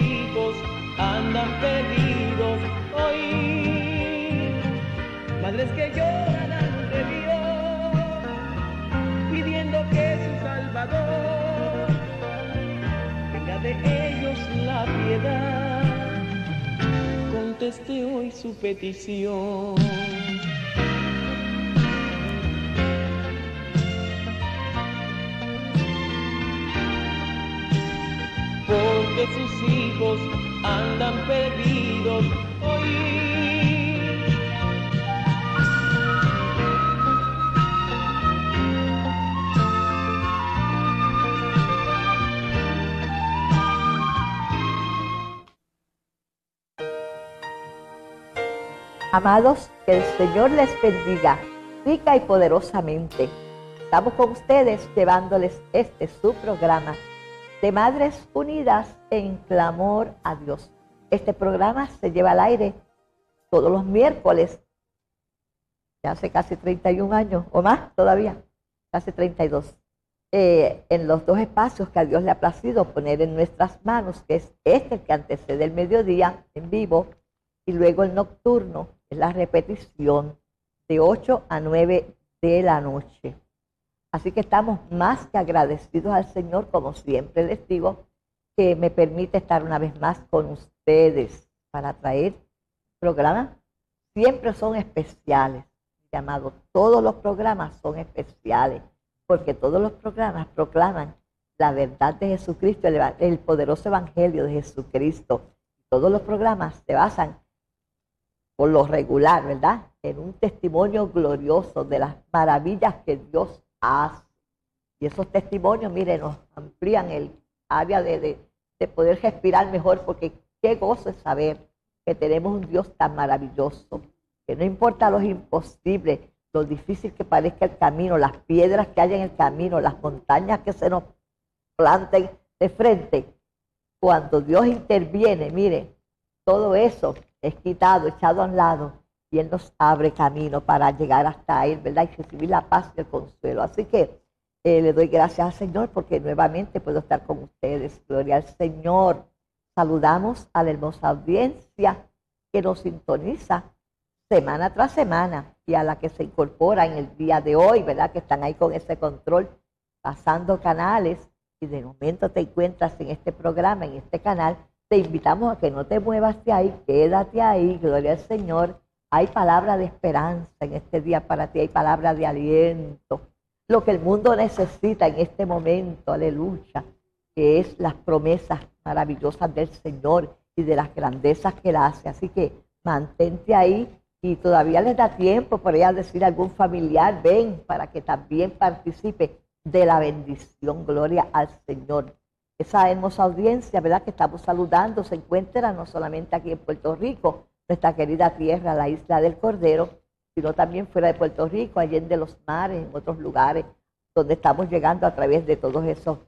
hijos andan perdidos hoy. Madres que lloran ante Dios, pidiendo que su Salvador tenga de ellos la piedad. Conteste hoy su petición. Porque sus hijos andan perdidos hoy. Amados, que el Señor les bendiga rica y poderosamente. Estamos con ustedes llevándoles este su programa de Madres Unidas en Clamor a Dios. Este programa se lleva al aire todos los miércoles, ya hace casi 31 años o más todavía, casi 32, eh, en los dos espacios que a Dios le ha placido poner en nuestras manos, que es este que antecede el mediodía en vivo y luego el nocturno, es la repetición de 8 a 9 de la noche. Así que estamos más que agradecidos al Señor, como siempre les digo, que me permite estar una vez más con ustedes para traer programas. Siempre son especiales, llamados. Todos los programas son especiales, porque todos los programas proclaman la verdad de Jesucristo, el, el poderoso evangelio de Jesucristo. Todos los programas se basan por lo regular, ¿verdad? En un testimonio glorioso de las maravillas que Dios Y esos testimonios, miren, nos amplían el área de, de, poder respirar mejor, porque qué gozo es saber que tenemos un Dios tan maravilloso, que no importa lo imposible, lo difícil que parezca el camino, las piedras que hay en el camino, las montañas que se nos planten de frente, cuando Dios interviene, mire, todo eso es quitado, echado a un lado, y Él nos abre camino para llegar hasta Él, ¿verdad? Y recibir la paz y el consuelo. Así que eh, le doy gracias al Señor porque nuevamente puedo estar con ustedes. Gloria al Señor. Saludamos a la hermosa audiencia que nos sintoniza semana tras semana y a la que se incorpora en el día de hoy, ¿verdad? Que están ahí con ese control, pasando canales y de momento te encuentras en este programa, en este canal, te invitamos a que no te muevas de ahí, quédate ahí, gloria al Señor hay palabra de esperanza en este día para ti, hay palabra de aliento. Lo que el mundo necesita en este momento, aleluya, que es las promesas maravillosas del Señor y de las grandezas que Él hace. Así que mantente ahí y todavía les da tiempo por a decir a algún familiar, ven para que también participe de la bendición. Gloria al Señor. Esa hermosa audiencia, ¿verdad? Que estamos saludando, se encuentra no solamente aquí en Puerto Rico, nuestra querida tierra, la isla del Cordero, sino también fuera de Puerto Rico, allá en de los mares, en otros lugares, donde estamos llegando a través de todos esos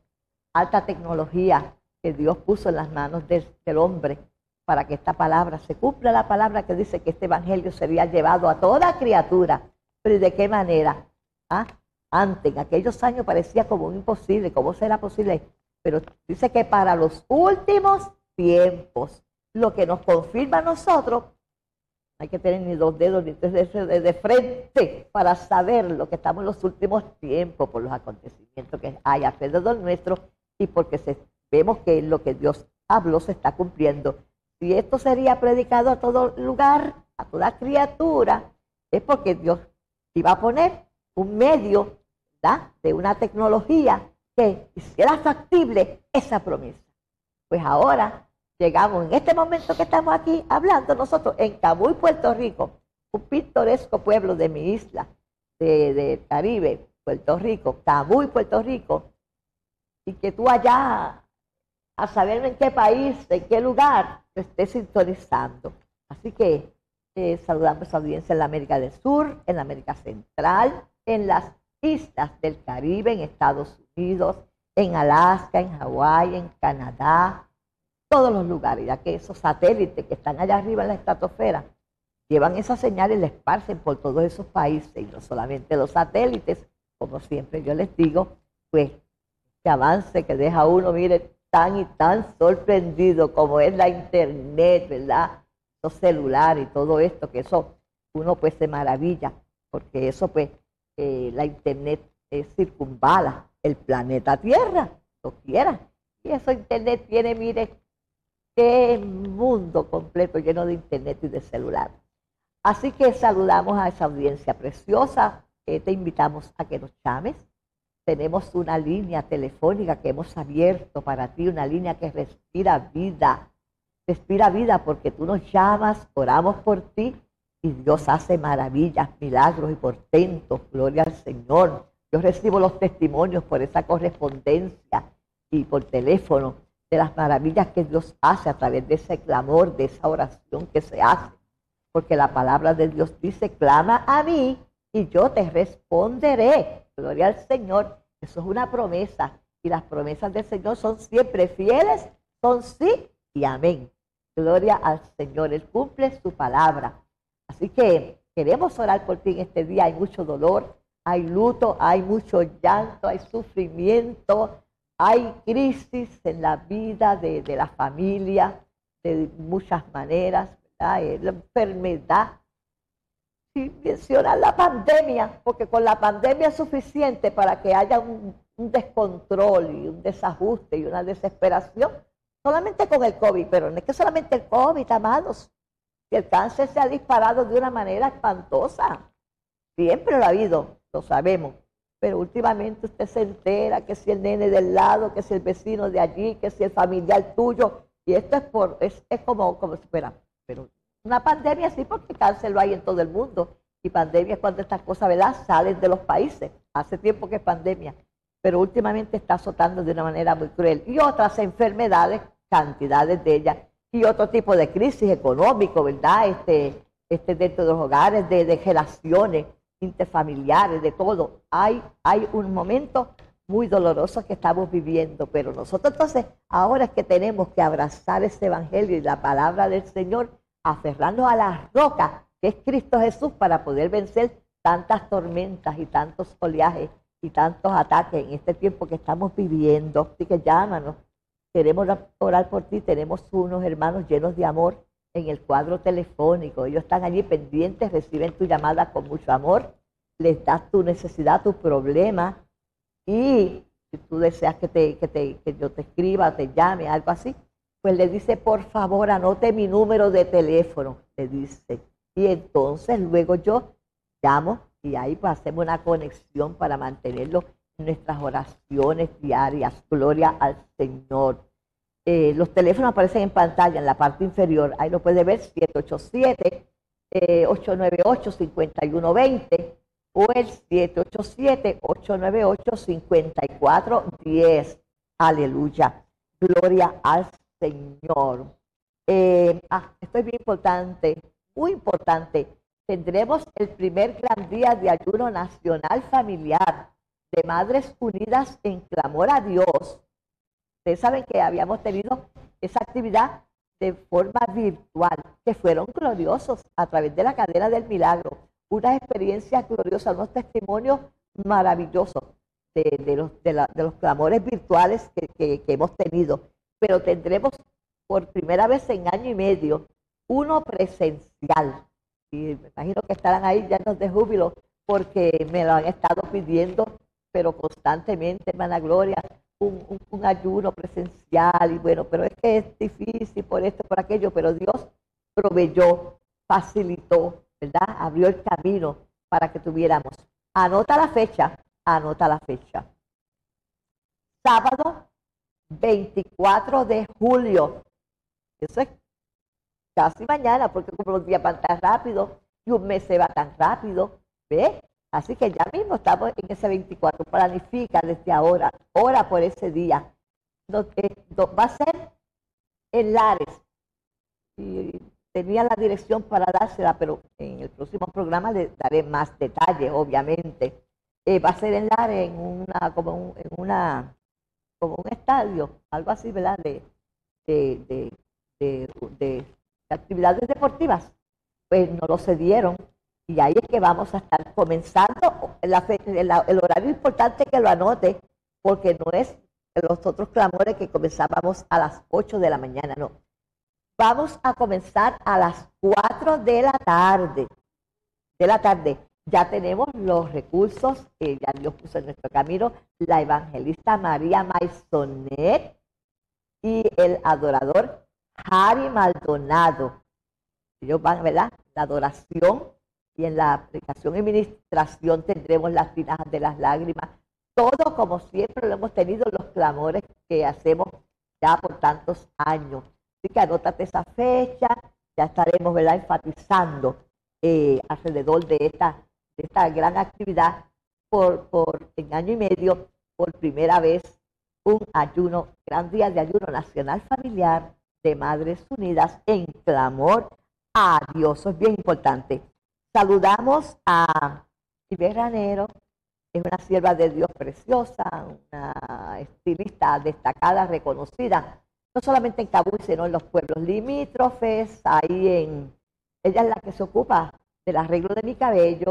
alta tecnología que Dios puso en las manos del, hombre para que esta palabra se cumpla la palabra que dice que este evangelio sería llevado a toda criatura. Pero de qué manera? ¿Ah? Antes, en aquellos años parecía como imposible, ¿cómo será posible? Pero dice que para los últimos tiempos lo que nos confirma a nosotros, hay que tener ni dos dedos ni tres dedos de frente para saber lo que estamos en los últimos tiempos por los acontecimientos que hay alrededor nuestro y porque vemos que lo que Dios habló se está cumpliendo. Si esto sería predicado a todo lugar, a toda criatura, es porque Dios iba a poner un medio de una tecnología que hiciera factible esa promesa. Pues ahora llegamos en este momento que estamos aquí hablando nosotros en Camuy, Puerto Rico, un pintoresco pueblo de mi isla, de, Caribe, Puerto Rico, Camuy, Puerto Rico, y que tú allá, a saber en qué país, en qué lugar, te estés sintonizando. Así que eh, saludamos a audiencia en la América del Sur, en la América Central, en las islas del Caribe, en Estados Unidos, en Alaska, en Hawái, en Canadá, todos los lugares, ya que esos satélites que están allá arriba en la estratosfera llevan esas señales y la esparcen por todos esos países, y no solamente los satélites, como siempre yo les digo, pues que avance, que deja uno, mire, tan y tan sorprendidos como es la internet, ¿verdad? Los celulares y todo esto, que eso uno pues se maravilla, porque eso pues eh, la internet es circunvala el planeta Tierra, lo quiera. Y eso internet tiene, mire, mundo completo lleno de internet y de celular. Así que saludamos a esa audiencia preciosa, te invitamos a que nos llames. Tenemos una línea telefónica que hemos abierto para ti, una línea que respira vida. Respira vida porque tú nos llamas, oramos por ti y Dios hace maravillas, milagros y portentos. Gloria al Señor. Yo recibo los testimonios por esa correspondencia y por teléfono de las maravillas que Dios hace a través de ese clamor, de esa oración que se hace. Porque la palabra de Dios dice, clama a mí y yo te responderé. Gloria al Señor. Eso es una promesa. Y las promesas del Señor son siempre fieles, son sí y amén. Gloria al Señor. Él cumple su palabra. Así que queremos orar por ti en este día. Hay mucho dolor, hay luto, hay mucho llanto, hay sufrimiento, hay crisis en la vida de, la familia de muchas maneras, la enfermedad. Si mencionan la pandemia, porque con la pandemia es suficiente para que haya un, un descontrol y un desajuste y una desesperación, solamente con el COVID, pero no es que solamente el COVID, amados que el cáncer se ha disparado de una manera espantosa. Siempre lo ha habido, lo sabemos. Pero últimamente usted se entera que si el nene del lado, que si el vecino de allí, que si el familiar tuyo. Y esto es por, es, como, como espera, pero una pandemia sí, porque cáncer lo hay en todo el mundo. Y pandemia es cuando estas cosas, ¿verdad?, salen de los países. Hace tiempo que es pandemia. Pero últimamente está azotando de una manera muy cruel. Y otras enfermedades, cantidades de ellas, y otro tipo de crisis económico, ¿verdad? Este, este dentro de los hogares, de, de relaciones interfamiliares, de todo. Hay, hay un momento muy doloroso que estamos viviendo, pero nosotros entonces ahora es que tenemos que abrazar ese evangelio y la palabra del Señor, aferrarnos a la roca que es Cristo Jesús para poder vencer tantas tormentas y tantos oleajes y tantos ataques en este tiempo que estamos viviendo. Así que llámanos Queremos orar por ti. Tenemos unos hermanos llenos de amor en el cuadro telefónico. Ellos están allí pendientes, reciben tu llamada con mucho amor, les das tu necesidad, tu problema. Y si tú deseas que, te, que, te, que yo te escriba, te llame, algo así, pues le dice, por favor, anote mi número de teléfono, le dice. Y entonces luego yo llamo y ahí pues hacemos una conexión para mantenerlo nuestras oraciones diarias. Gloria al Señor. Eh, los teléfonos aparecen en pantalla en la parte inferior. Ahí lo puede ver, 787-898-5120 eh, o el 787-898-5410. Aleluya. Gloria al Señor. Eh, ah, esto es bien importante, muy importante. Tendremos el primer gran día de ayuno nacional familiar de Madres Unidas en clamor a Dios. Ustedes saben que habíamos tenido esa actividad de forma virtual, que fueron gloriosos a través de la cadena del milagro. Una experiencia gloriosa, unos testimonios maravillosos de, los, clamores virtuales que, hemos tenido. Pero tendremos por primera vez en año y medio uno presencial. Y me imagino que estarán ahí llenos de júbilo porque me lo han estado pidiendo pero constantemente, hermana Gloria, un, ayuno presencial y bueno, pero es que es difícil por esto, por aquello, pero Dios proveyó, facilitó, ¿verdad? Abrió el camino para que tuviéramos. Anota la fecha, anota la fecha. Sábado 24 de julio. Eso es casi mañana, porque como los días van tan rápido y un mes se va tan rápido, ¿ves? Así que ya mismo estamos en ese 24. Planifica desde ahora, ora por ese día. va a ser en Lares. Y tenía la dirección para dársela, pero en el próximo programa le daré más detalles, obviamente. Eh, va a ser en Lares, en una, como un, en una, un estadio, algo así, ¿verdad? De, de, de, de actividades deportivas. Pues no lo cedieron y ahí es que vamos a estar comenzando el horario importante que lo anote, porque no es los otros clamores que comenzábamos a las 8 de la mañana, no. Vamos a comenzar a las 4 de la tarde. De la tarde. Ya tenemos los recursos que ya Dios puso en nuestro camino. La evangelista María Maisonet y el adorador Harry Maldonado. Ellos van, ¿verdad? La adoración y en la aplicación y administración tendremos las tinajas de las lágrimas. Todo como siempre lo hemos tenido, los clamores que hacemos ya por tantos años. Así que anótate esa fecha, ya estaremos, ¿verdad? Enfatizando eh, alrededor de esta, de esta gran actividad por, por en año y medio, por primera vez, un ayuno, gran día de ayuno nacional familiar de Madres Unidas en clamor a Dios. Es bien importante. Saludamos a Iber Ranero, es una sierva de Dios preciosa, una estilista destacada, reconocida, no solamente en Kabul, sino en los pueblos limítrofes, ahí en... Ella es la que se ocupa del arreglo de mi cabello.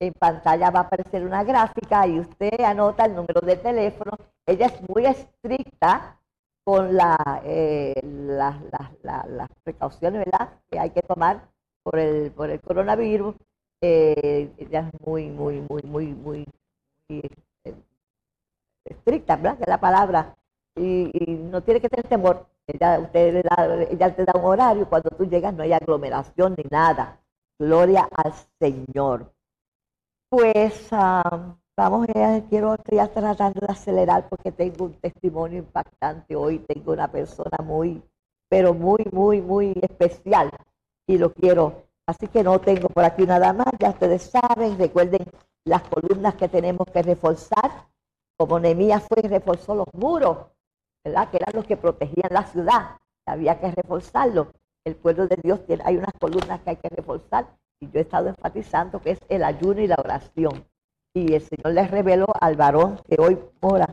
En pantalla va a aparecer una gráfica y usted anota el número de teléfono. Ella es muy estricta con la, eh, las precauciones ¿verdad? que hay que tomar por el, por el coronavirus. Eh, ella es muy, muy, muy, muy, muy, eh, estricta, ¿verdad? Que es la palabra. Y, no tiene que tener temor. Ella, usted le da, ella te da un horario. Cuando tú llegas no hay aglomeración ni nada. Gloria al Señor. Pues ah, Vamos, eh, quiero, estoy tratando de acelerar porque tengo un testimonio impactante hoy, tengo una persona muy, pero muy, muy, muy especial y lo quiero. Así que no tengo por aquí nada más, ya ustedes saben, recuerden las columnas que tenemos que reforzar, como Nemías fue y reforzó los muros, ¿verdad? Que eran los que protegían la ciudad, había que reforzarlo. El pueblo de Dios tiene, hay unas columnas que hay que reforzar y yo he estado enfatizando que es el ayuno y la oración y el Señor les reveló al varón que hoy mora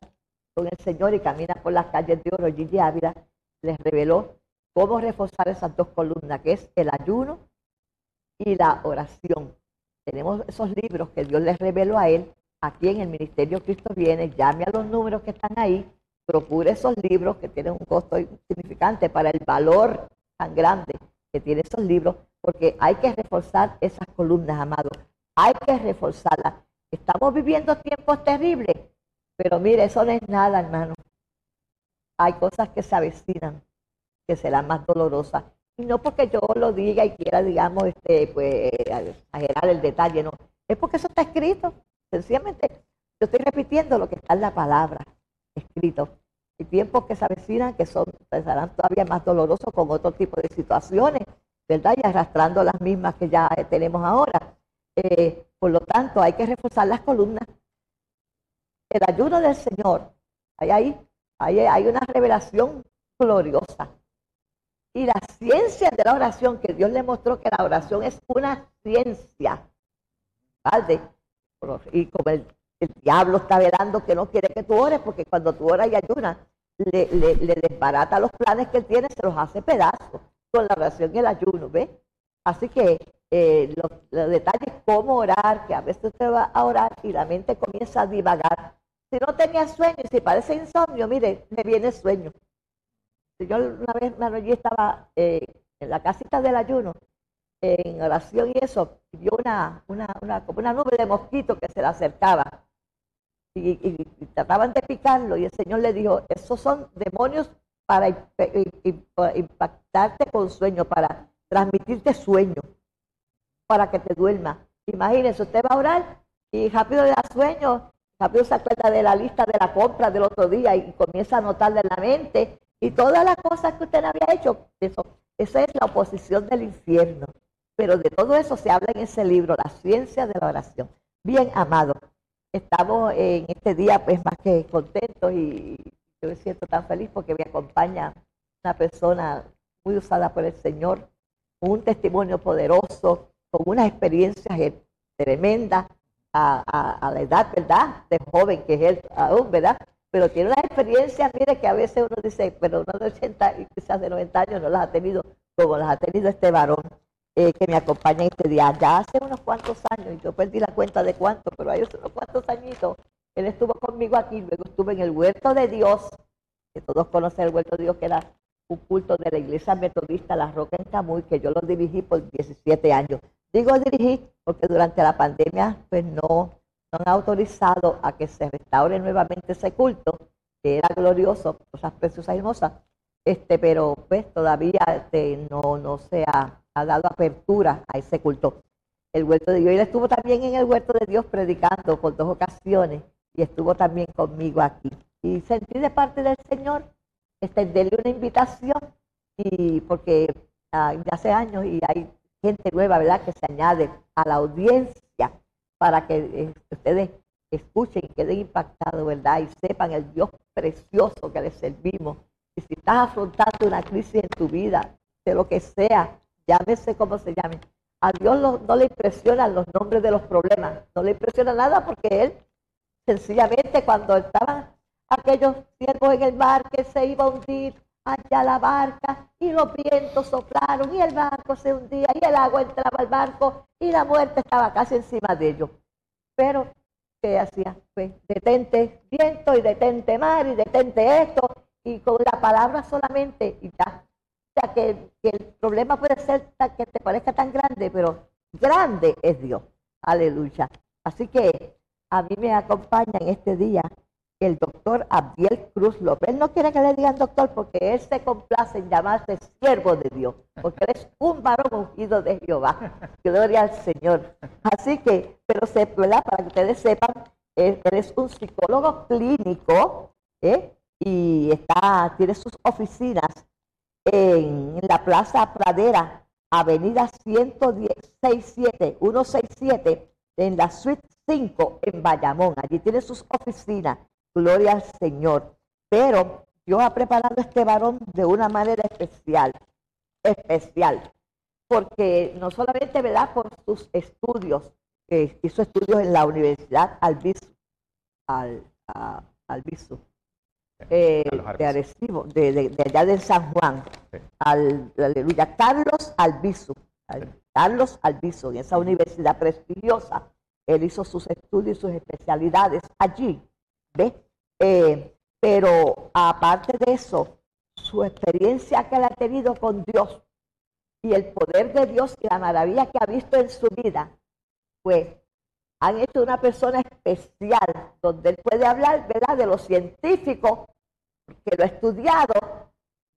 con el Señor y camina por las calles de Oro, Gigi Ávila, les reveló cómo reforzar esas dos columnas, que es el ayuno y la oración. Tenemos esos libros que Dios les reveló a él aquí en el Ministerio Cristo Viene, llame a los números que están ahí, procure esos libros que tienen un costo significante para el valor tan grande que tienen esos libros, porque hay que reforzar esas columnas, amados. Hay que reforzarlas. Estamos viviendo tiempos terribles, pero mire, eso no es nada, hermano. Hay cosas que se avecinan, que serán más dolorosas. Y no porque yo lo diga y quiera, digamos, este, pues, exagerar el detalle, no. Es porque eso está escrito. Sencillamente, yo estoy repitiendo lo que está en la palabra escrito. Hay tiempos que se avecinan que son, serán todavía más dolorosos con otro tipo de situaciones, ¿verdad? Y arrastrando las mismas que ya tenemos ahora. Eh, por lo tanto, hay que reforzar las columnas. El ayuno del Señor, hay ahí, hay, hay una revelación gloriosa. Y la ciencia de la oración, que Dios le mostró que la oración es una ciencia. ¿Vale? Y como el, diablo está velando que no quiere que tú ores, porque cuando tú oras y ayunas, le, desbarata los planes que él tiene, se los hace pedazos con la oración y el ayuno, ¿ves? Así que eh, los, detalles, cómo orar, que a veces usted va a orar y la mente comienza a divagar. Si no tenía sueño y si parece insomnio, mire, me viene sueño. Yo una vez, yo estaba eh, en la casita del ayuno, en oración y eso, y vio una, una, una, como una nube de mosquitos que se le acercaba. Y, trataban de picarlo y el Señor le dijo, esos son demonios para impactarte con sueño, para transmitirte sueño para que te duerma. Imagínese, usted va a orar y rápido le da sueño, rápido se acuerda de la lista de la compra del otro día y comienza a anotarle en la mente y todas las cosas que usted había hecho. Eso, esa es la oposición del infierno. Pero de todo eso se habla en ese libro, La ciencia de la oración. Bien, amado, estamos en este día pues más que contentos y yo me siento tan feliz porque me acompaña una persona muy usada por el Señor, un testimonio poderoso, con unas experiencias eh, tremendas a, la edad, ¿verdad? De joven que es él aún, ¿verdad? Pero tiene unas experiencias, mire, que a veces uno dice, pero uno de 80 y quizás de 90 años no las ha tenido como las ha tenido este varón eh, que me acompaña este día. Ya hace unos cuantos años, y yo perdí la cuenta de cuánto, pero hay unos cuantos añitos, Él estuvo conmigo aquí, luego estuve en el huerto de Dios, que todos conocen el huerto de Dios, que era un culto de la iglesia metodista La Roca en Camuy, que yo lo dirigí por 17 años. Digo dirigí porque durante la pandemia pues no, no han autorizado a que se restaure nuevamente ese culto, que era glorioso, cosas preciosas y hermosas, este, pero pues todavía este, no, no se ha, dado apertura a ese culto el huerto de Dios. Él estuvo también en el huerto de Dios predicando por dos ocasiones y estuvo también conmigo aquí. Y sentí de parte del Señor extenderle una invitación y porque ya hace años y hay gente nueva, ¿verdad?, que se añade a la audiencia para que eh, ustedes escuchen y queden impactados, ¿verdad? Y sepan el Dios precioso que les servimos. Y si estás afrontando una crisis en tu vida, de lo que sea, llámese como se llame, a Dios no le impresionan los nombres de los problemas, no le impresiona nada porque Él sencillamente cuando estaban aquellos siervos en el mar que se iba a hundir allá la barca y los vientos soplaron y el barco se hundía y el agua entraba al barco y la muerte estaba casi encima de ellos. Pero, ¿qué hacía? Pues detente viento y detente mar y detente esto y con la palabra solamente y ya que, el problema puede ser que te parezca tan grande, pero grande es Dios. Aleluya. Así que a mí me acompaña en este día el doctor Abdiel Cruz López. Él no quiere que le digan doctor porque él se complace en llamarse siervo de Dios, porque él es un varón ungido de Jehová. Gloria al Señor. Así que, pero se, ¿verdad? para que ustedes sepan, él, es un psicólogo clínico ¿eh? y está, tiene sus oficinas en la Plaza Pradera, Avenida 167, 167, en la Suite 5 en Bayamón. Allí tiene sus oficinas. Gloria al Señor. Pero Dios ha preparado a este varón de una manera especial, especial, porque no solamente, ¿verdad?, por sus estudios, hizo estudios en la Universidad Albizu, al, Albizu, eh, de Arecibo, de, allá de San Juan, al, aleluya, Carlos Albizu, Carlos Albizu, en esa universidad prestigiosa, él hizo sus estudios y sus especialidades allí, ¿ve? Eh, pero aparte de eso, su experiencia que él ha tenido con Dios y el poder de Dios y la maravilla que ha visto en su vida, pues han hecho una persona especial, donde él puede hablar, ¿verdad?, de lo científico, que lo ha estudiado,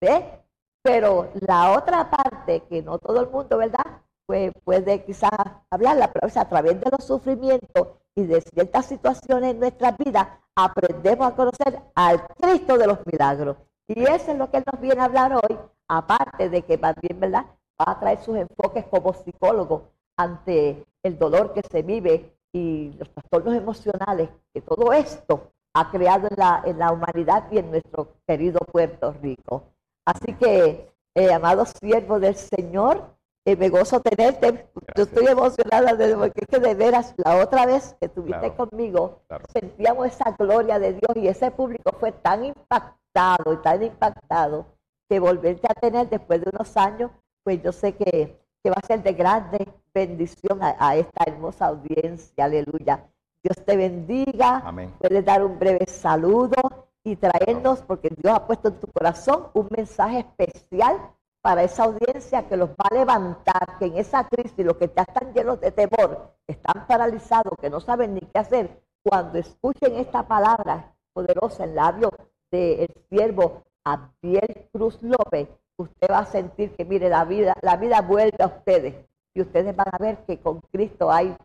¿ve? Pero la otra parte, que no todo el mundo, ¿verdad?, pues puede quizás hablarla, pero a través de los sufrimientos y de ciertas situaciones en nuestra vida, aprendemos a conocer al Cristo de los milagros. Y eso es lo que él nos viene a hablar hoy, aparte de que también, ¿verdad?, va a traer sus enfoques como psicólogo ante el dolor que se vive y los trastornos emocionales, que todo esto ha creado en la, en la humanidad y en nuestro querido Puerto Rico. Así que, eh, amados siervos del Señor, eh, me gozo tenerte. Yo estoy emocionada de, porque es que de veras, la otra vez que estuviste conmigo, sentíamos esa gloria de Dios y ese público fue tan impactado y tan impactado que volverte a tener después de unos años, pues yo sé que, que va a ser de grande bendición a, esta hermosa audiencia. Aleluya. Dios te bendiga. Amén. Puedes dar un breve saludo y traernos, porque Dios ha puesto en tu corazón un mensaje especial para esa audiencia que los va a levantar, que en esa crisis, los que ya están llenos de temor, están paralizados, que no saben ni qué hacer, cuando escuchen esta palabra poderosa en labio del siervo Abdiel Cruz López, usted va a sentir que, mire, la vida, la vida vuelve a ustedes y ustedes van a ver que con Cristo hay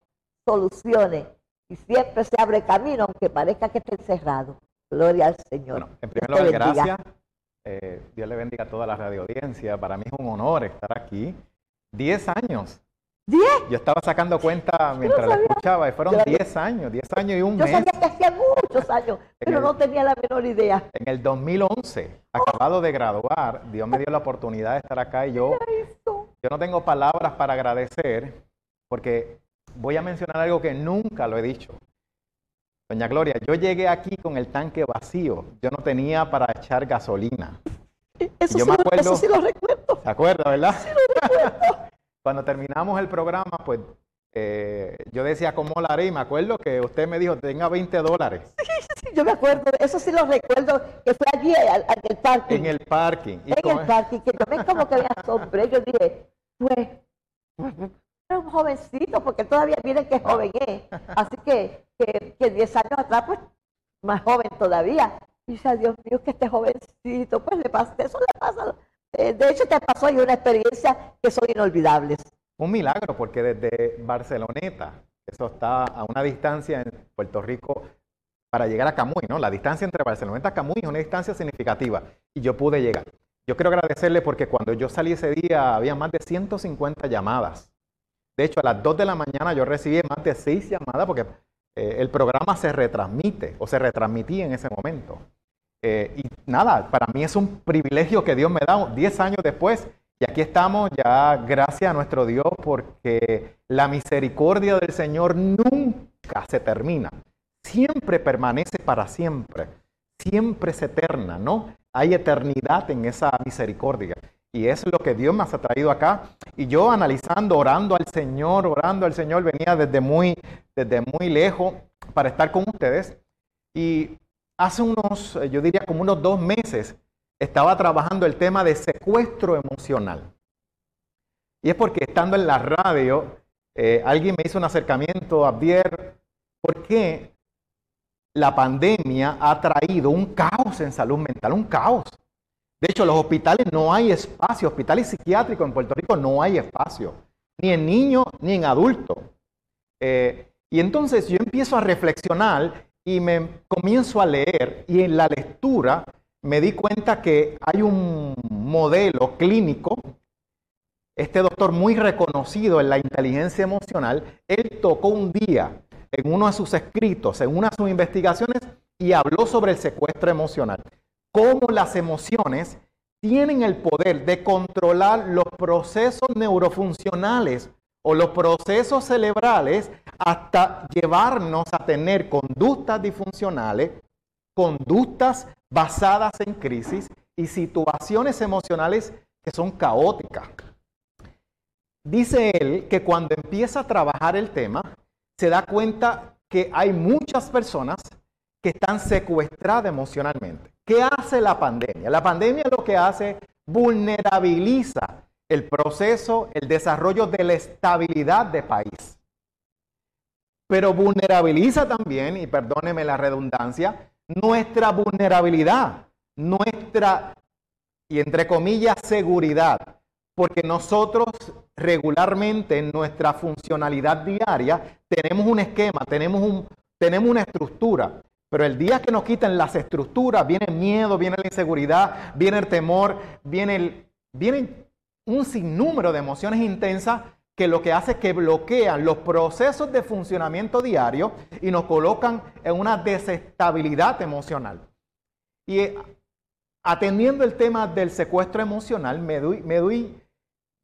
soluciones y siempre se abre camino, aunque parezca que esté encerrado. Gloria al Señor. en primer lugar, gracias. Eh, Dios le bendiga a toda la radio audiencia. Para mí es un honor estar aquí. Diez años. ¿Diez? Yo estaba sacando cuenta mientras la escuchaba y fueron diez años, diez años y un mes. Yo sabía que hacía muchos años, pero no tenía la menor idea. En el 2011, acabado de graduar, Dios me dio la oportunidad de estar acá y yo, yo no tengo palabras para agradecer porque voy a mencionar algo que nunca lo he dicho. Doña Gloria, yo llegué aquí con el tanque vacío. Yo no tenía para echar gasolina. Eso, yo sí, me acuerdo, sí lo recuerdo. ¿Se acuerda, verdad? Sí lo recuerdo. Cuando terminamos el programa, pues eh, yo decía, ¿cómo lo haré? Y me acuerdo que usted me dijo, tenga 20 dólares. Sí, yo me acuerdo, eso sí lo recuerdo, que fue allí al, al del parking. En el parking. En el parking, que yo me como que me asombré, yo dije, pues, era un jovencito, porque todavía miren qué joven es. Así que, que, que 10 años atrás, pues, más joven todavía. Y dice, Dios mío, que este jovencito, pues le pasa, eso le pasa. Eh, de hecho, te pasó y una experiencia que son inolvidables. Un milagro, porque desde Barceloneta, eso está a una distancia en Puerto Rico para llegar a Camuy, ¿no? La distancia entre Barceloneta y Camuy es una distancia significativa y yo pude llegar. Yo quiero agradecerle porque cuando yo salí ese día había más de 150 llamadas. De hecho, a las 2 de la mañana yo recibí más de 6 llamadas porque eh, el programa se retransmite o se retransmitía en ese momento. Eh, y nada, para mí es un privilegio que Dios me da 10 años después. Y aquí estamos ya gracias a nuestro Dios porque la misericordia del Señor nunca se termina. Siempre permanece para siempre. Siempre es eterna, ¿no? Hay eternidad en esa misericordia. Y es lo que Dios me ha traído acá. Y yo analizando, orando al Señor, orando al Señor, venía desde muy, desde muy lejos para estar con ustedes. Y hace unos, eh, yo diría como unos dos meses, estaba trabajando el tema de secuestro emocional. Y es porque estando en la radio, eh, alguien me hizo un acercamiento, Abdier, ¿por qué la pandemia ha traído un caos en salud mental? Un caos. De hecho, los hospitales no hay espacio, hospitales psiquiátricos en Puerto Rico no hay espacio, ni en niños ni en adultos. Eh, y entonces yo empiezo a reflexionar y me comienzo a leer y en la lectura me di cuenta que hay un modelo clínico, este doctor muy reconocido en la inteligencia emocional, él tocó un día en uno de sus escritos, en una de sus investigaciones, y habló sobre el secuestro emocional, cómo las emociones tienen el poder de controlar los procesos neurofuncionales o los procesos cerebrales hasta llevarnos a tener conductas disfuncionales, conductas basadas en crisis y situaciones emocionales que son caóticas. Dice él que cuando empieza a trabajar el tema, se da cuenta que hay muchas personas que están secuestradas emocionalmente. ¿Qué hace la pandemia? La pandemia lo que hace vulnerabiliza el proceso, el desarrollo de la estabilidad de país. Pero vulnerabiliza también, y perdóneme la redundancia, nuestra vulnerabilidad, nuestra, y entre comillas, seguridad. Porque nosotros regularmente en nuestra funcionalidad diaria tenemos un esquema, tenemos, un, tenemos una estructura. Pero el día que nos quitan las estructuras, viene el miedo, viene la inseguridad, viene el temor, viene, el, viene un sinnúmero de emociones intensas que lo que hace es que bloquean los procesos de funcionamiento diario y nos colocan en una desestabilidad emocional. Y eh, atendiendo el tema del secuestro emocional, me doy, me doy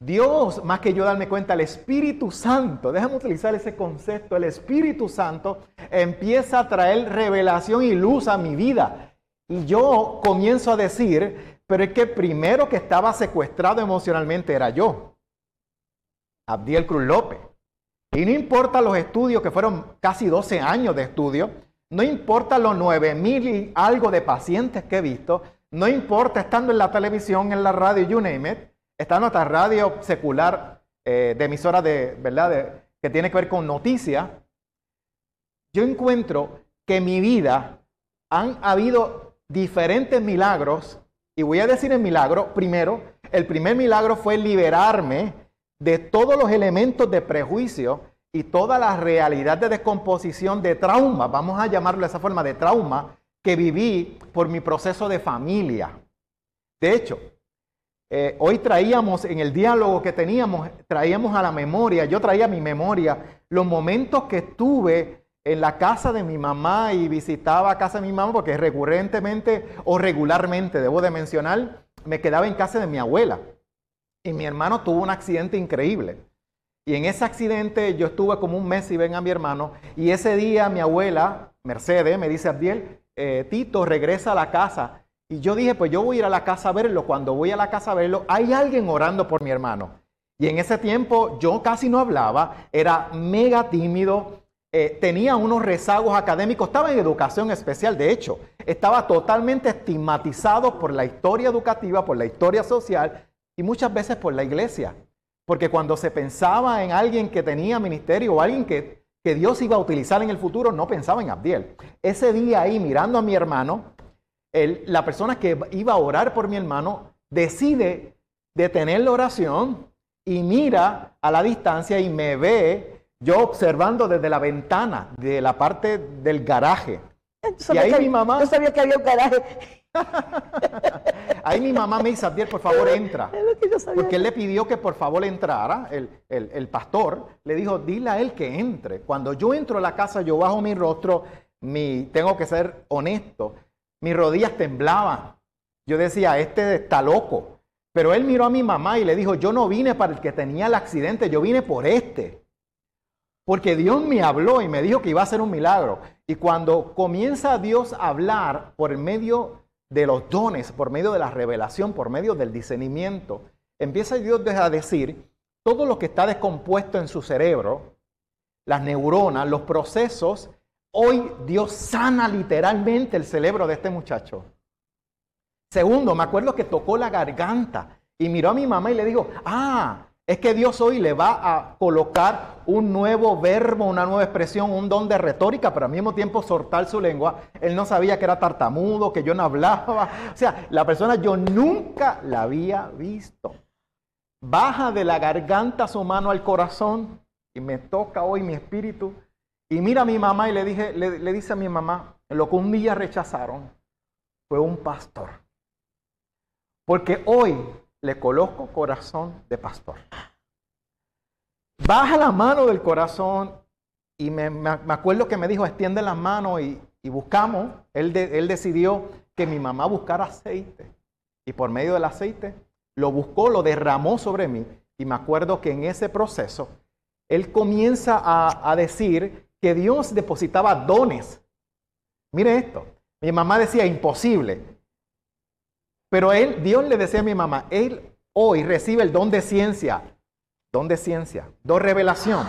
Dios, más que yo darme cuenta, el Espíritu Santo, déjame utilizar ese concepto, el Espíritu Santo empieza a traer revelación y luz a mi vida. Y yo comienzo a decir, pero es que primero que estaba secuestrado emocionalmente era yo, Abdiel Cruz López. Y no importa los estudios, que fueron casi 12 años de estudio, no importa los 9 mil y algo de pacientes que he visto, no importa estando en la televisión, en la radio, you name it, está nuestra radio secular eh, de emisora de, ¿verdad? De, que tiene que ver con noticias, yo encuentro que en mi vida han habido diferentes milagros, y voy a decir el milagro primero, el primer milagro fue liberarme de todos los elementos de prejuicio y toda la realidad de descomposición de trauma, vamos a llamarlo de esa forma, de trauma, que viví por mi proceso de familia. De hecho, eh, hoy traíamos en el diálogo que teníamos, traíamos a la memoria, yo traía a mi memoria los momentos que estuve en la casa de mi mamá y visitaba casa de mi mamá porque recurrentemente o regularmente, debo de mencionar, me quedaba en casa de mi abuela. Y mi hermano tuvo un accidente increíble. Y en ese accidente yo estuve como un mes y ven a mi hermano. Y ese día mi abuela, Mercedes, me dice, Abdiel, eh, Tito, regresa a la casa. Y yo dije, pues yo voy a ir a la casa a verlo. Cuando voy a la casa a verlo, hay alguien orando por mi hermano. Y en ese tiempo yo casi no hablaba, era mega tímido, eh, tenía unos rezagos académicos, estaba en educación especial, de hecho, estaba totalmente estigmatizado por la historia educativa, por la historia social y muchas veces por la iglesia. Porque cuando se pensaba en alguien que tenía ministerio o alguien que, que Dios iba a utilizar en el futuro, no pensaba en Abdiel. Ese día ahí, mirando a mi hermano, la persona que iba a orar por mi hermano decide detener la oración y mira a la distancia y me ve yo observando desde la ventana de la parte del garaje. y ahí mi mamá... Yo sabía que había un garaje. ahí mi mamá me dice, Abdiel, por favor, entra. Porque él le pidió que por favor entrara, el, el, pastor le dijo, dile a él que entre. Cuando yo entro a la casa, yo bajo mi rostro, mi, tengo que ser honesto, mis rodillas temblaban. Yo decía, este está loco. Pero él miró a mi mamá y le dijo, yo no vine para el que tenía el accidente, yo vine por este. Porque Dios me habló y me dijo que iba a ser un milagro. Y cuando comienza Dios a hablar por medio de los dones, por medio de la revelación, por medio del discernimiento, empieza Dios a decir todo lo que está descompuesto en su cerebro, las neuronas, los procesos. Hoy Dios sana literalmente el cerebro de este muchacho. Segundo, me acuerdo que tocó la garganta y miró a mi mamá y le dijo, ah, es que Dios hoy le va a colocar un nuevo verbo, una nueva expresión, un don de retórica, pero al mismo tiempo soltar su lengua. Él no sabía que era tartamudo, que yo no hablaba. O sea, la persona yo nunca la había visto. Baja de la garganta su mano al corazón y me toca hoy mi espíritu. Y mira a mi mamá y le, dije, le, dice a mi mamá, lo que un día rechazaron fue un pastor. Porque hoy le coloco corazón de pastor. Baja la mano del corazón y me, acuerdo que me dijo, extiende la mano y, buscamos. Él, él decidió que mi mamá buscara aceite. Y por medio del aceite lo buscó, lo derramó sobre mí. Y me acuerdo que en ese proceso, él comienza a, a decir que Dios depositaba dones. Mire esto. Mi mamá decía, imposible. Pero él, Dios le decía a mi mamá, él hoy recibe el don de ciencia, don de ciencia, don de revelación,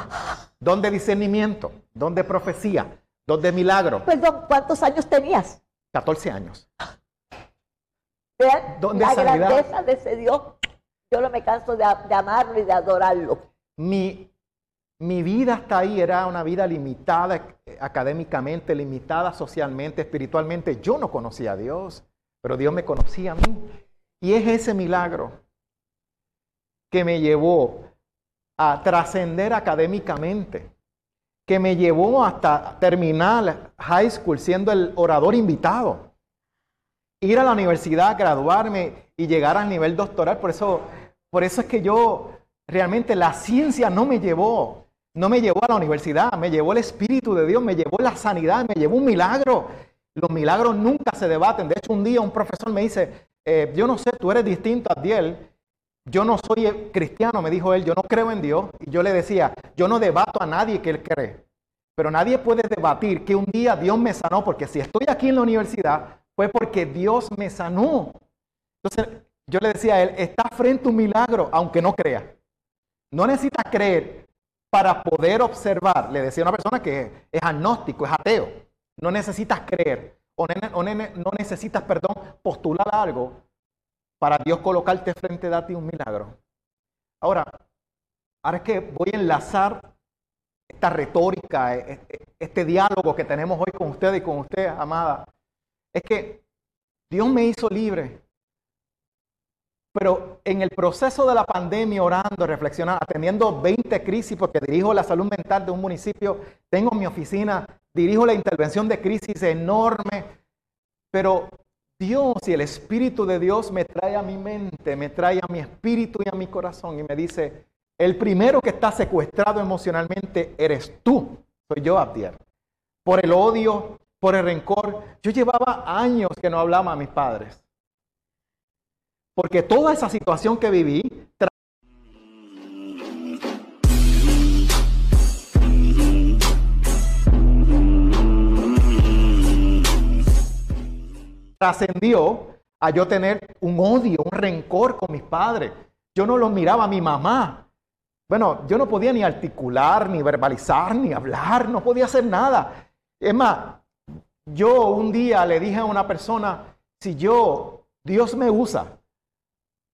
don de discernimiento, don de profecía, don de milagro. Perdón, ¿cuántos años tenías? 14 años. Vean, la grandeza de ese Dios, yo no me canso de, amarlo y de adorarlo. Mi, mi vida hasta ahí era una vida limitada académicamente, limitada socialmente, espiritualmente. Yo no conocía a Dios pero Dios me conocía a mí. Y es ese milagro que me llevó a trascender académicamente, que me llevó hasta terminar high school siendo el orador invitado, ir a la universidad, graduarme y llegar al nivel doctoral. Por eso, por eso es que yo realmente la ciencia no me llevó, no me llevó a la universidad, me llevó el Espíritu de Dios, me llevó la sanidad, me llevó un milagro. Los milagros nunca se debaten. De hecho, un día un profesor me dice, eh, yo no sé, tú eres distinto a Diel. Yo no soy cristiano, me dijo él, yo no creo en Dios. Y yo le decía, yo no debato a nadie que él cree. Pero nadie puede debatir que un día Dios me sanó, porque si estoy aquí en la universidad, fue porque Dios me sanó. Entonces, yo le decía a él, está frente a un milagro, aunque no crea. No necesitas creer para poder observar. Le decía a una persona que es agnóstico, es ateo. No necesitas creer o, no necesitas, perdón, postular algo para Dios colocarte frente a ti un milagro. Ahora, ahora es que voy a enlazar esta retórica, e, e, este diálogo que tenemos hoy con usted y con usted, amada. Es que Dios me hizo libre. Pero en el proceso de la pandemia, orando, reflexionando, atendiendo 20 crisis, porque dirijo la salud mental de un municipio, tengo mi oficina dirijo la intervención de crisis enorme, pero Dios y el Espíritu de Dios me trae a mi mente, me trae a mi espíritu y a mi corazón y me dice, el primero que está secuestrado emocionalmente eres tú, soy yo, Abdiel. Por el odio, por el rencor. Yo llevaba años que no hablaba a mis padres. Porque toda esa situación que viví trascendió a yo tener un odio, un rencor con mis padres. Yo no los miraba a mi mamá. bueno, yo no podía ni articular, ni verbalizar, ni hablar, no podía hacer nada. Es más, yo un día le dije a una persona, si yo, Dios me usa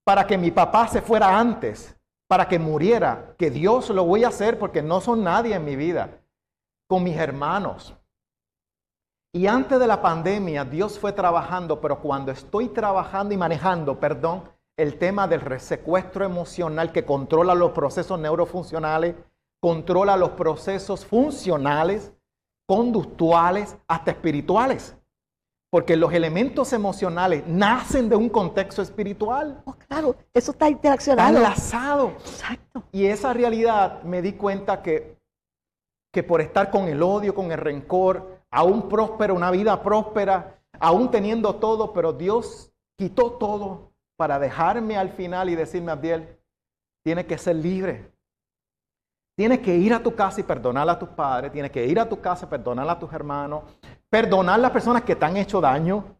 para que mi papá se fuera antes, para que muriera, que Dios lo voy a hacer porque no son nadie en mi vida, con mis hermanos. Y antes de la pandemia, Dios fue trabajando, pero cuando estoy trabajando y manejando, perdón, el tema del secuestro emocional que controla los procesos neurofuncionales, controla los procesos funcionales, conductuales, hasta espirituales. Porque los elementos emocionales nacen de un contexto espiritual. Oh, claro, eso está interaccionado. enlazado. Exacto. Y esa realidad me di cuenta que, que por estar con el odio, con el rencor, aún próspero, una vida próspera, aún teniendo todo, pero Dios quitó todo para dejarme al final y decirme, Abdiel, tienes que ser libre. Tienes que ir a tu casa y perdonar a tus padres, tienes que ir a tu casa y perdonar a tus hermanos, perdonar las personas que te han hecho daño,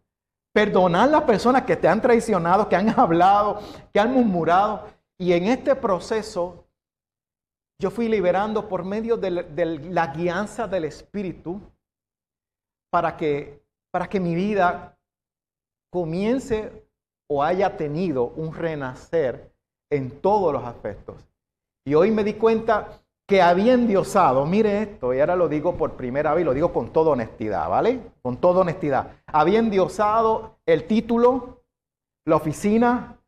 perdonar las personas que te han traicionado, que han hablado, que han murmurado. Y en este proceso yo fui liberando por medio de, la guianza del Espíritu para que, para que mi vida comience o haya tenido un renacer en todos los aspectos. Y hoy me di cuenta que había endiosado, mire esto, y ahora lo digo por primera vez, lo digo con toda honestidad, ¿vale? Con toda honestidad. Había endiosado el título, la oficina,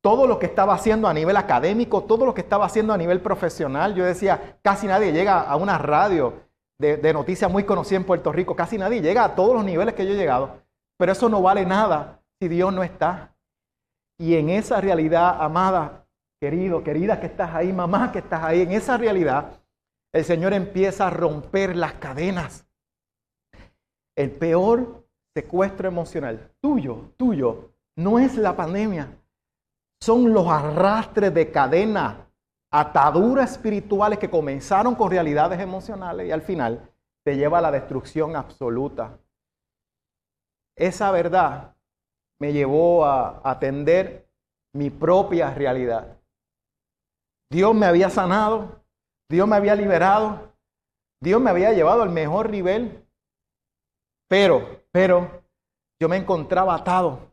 todo lo que estaba haciendo a nivel académico, todo lo que estaba haciendo a nivel profesional. Yo decía, casi nadie llega a una radio de, de noticias muy conocida en Puerto Rico, casi nadie llega a todos los niveles que yo he llegado, pero eso no vale nada si Dios no está. Y en esa realidad, amada, querido, querida que estás ahí, mamá que estás ahí, en esa realidad, el Señor empieza a romper las cadenas. El peor secuestro emocional tuyo, tuyo, no es la pandemia, son los arrastres de cadena, ataduras espirituales que comenzaron con realidades emocionales y al final te lleva a la destrucción absoluta. Esa verdad me llevó a atender mi propia realidad. Dios me había sanado, Dios me había liberado, Dios me había llevado al mejor nivel, pero, pero yo me encontraba atado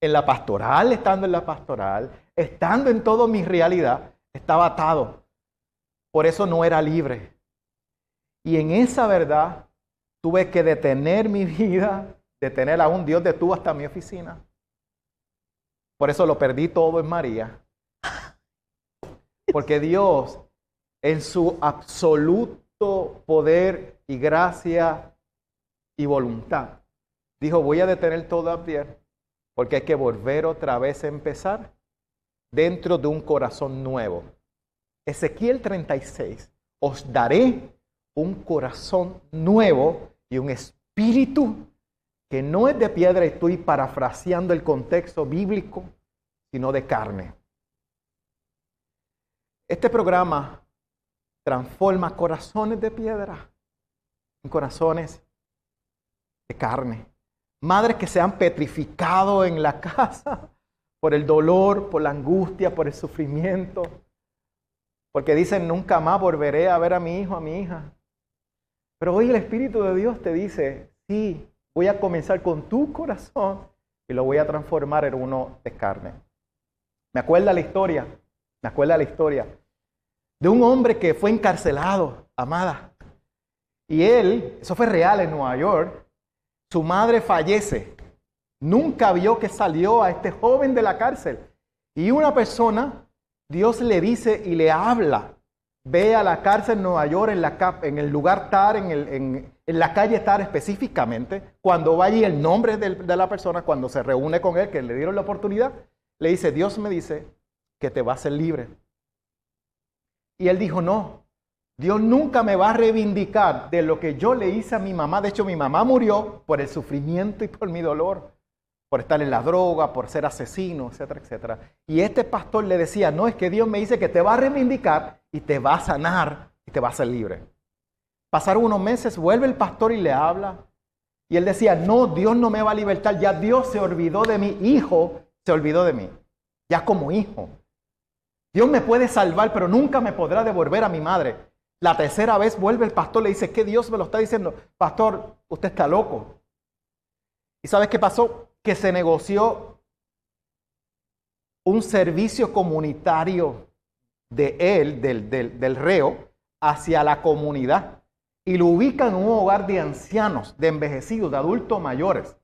en la pastoral, estando en la pastoral, estando en toda mi realidad, estaba atado. Por eso no era libre. Y en esa verdad tuve que detener mi vida, de tener a un Dios de tú hasta mi oficina. Por eso lo perdí todo en María. Porque Dios, en su absoluto poder y gracia y voluntad, dijo, voy a detener todo Abdiel, porque hay que volver otra vez a empezar dentro de un corazón nuevo. Ezequiel 36, os daré un corazón nuevo y un espíritu que no es de piedra, estoy parafraseando el contexto bíblico, sino de carne. Este programa transforma corazones de piedra en corazones de carne. Madres que se han petrificado en la casa por el dolor, por la angustia, por el sufrimiento, porque dicen, nunca más volveré a ver a mi hijo, a mi hija. Pero hoy el Espíritu de Dios te dice, sí, voy a comenzar con tu corazón y lo voy a transformar en uno de carne. Me acuerda la historia, me acuerda la historia de un hombre que fue encarcelado, amada. Y él, eso fue real en Nueva York, su madre fallece. Nunca vio que salió a este joven de la cárcel. Y una persona, Dios le dice y le habla Ve a la cárcel en Nueva York, en, la, el lugar TAR, en, el, en, la calle TAR específicamente, cuando va allí el nombre de, de la persona, cuando se reúne con él, que le dieron la oportunidad, le dice, Dios me dice que te va a hacer libre. Y él dijo, no, Dios nunca me va a reivindicar de lo que yo le hice a mi mamá. De hecho, mi mamá murió por el sufrimiento y por mi dolor por estar en la droga, por ser asesino, etcétera, etcétera. Y este pastor le decía, no, es que Dios me dice que te va a reivindicar y te va a sanar y te va a hacer libre. Pasaron unos meses, vuelve el pastor y le habla. Y él decía, no, Dios no me va a libertar, ya Dios se olvidó de mi hijo, se olvidó de mí, ya como hijo. Dios me puede salvar, pero nunca me podrá devolver a mi madre. La tercera vez vuelve el pastor, le dice, ¿qué Dios me lo está diciendo? Pastor, usted está loco. ¿Y sabes qué pasó? Que se negoció un servicio comunitario de él, del, del, reo, hacia la comunidad. Y lo ubica en un hogar de ancianos, de envejecidos, de adultos mayores.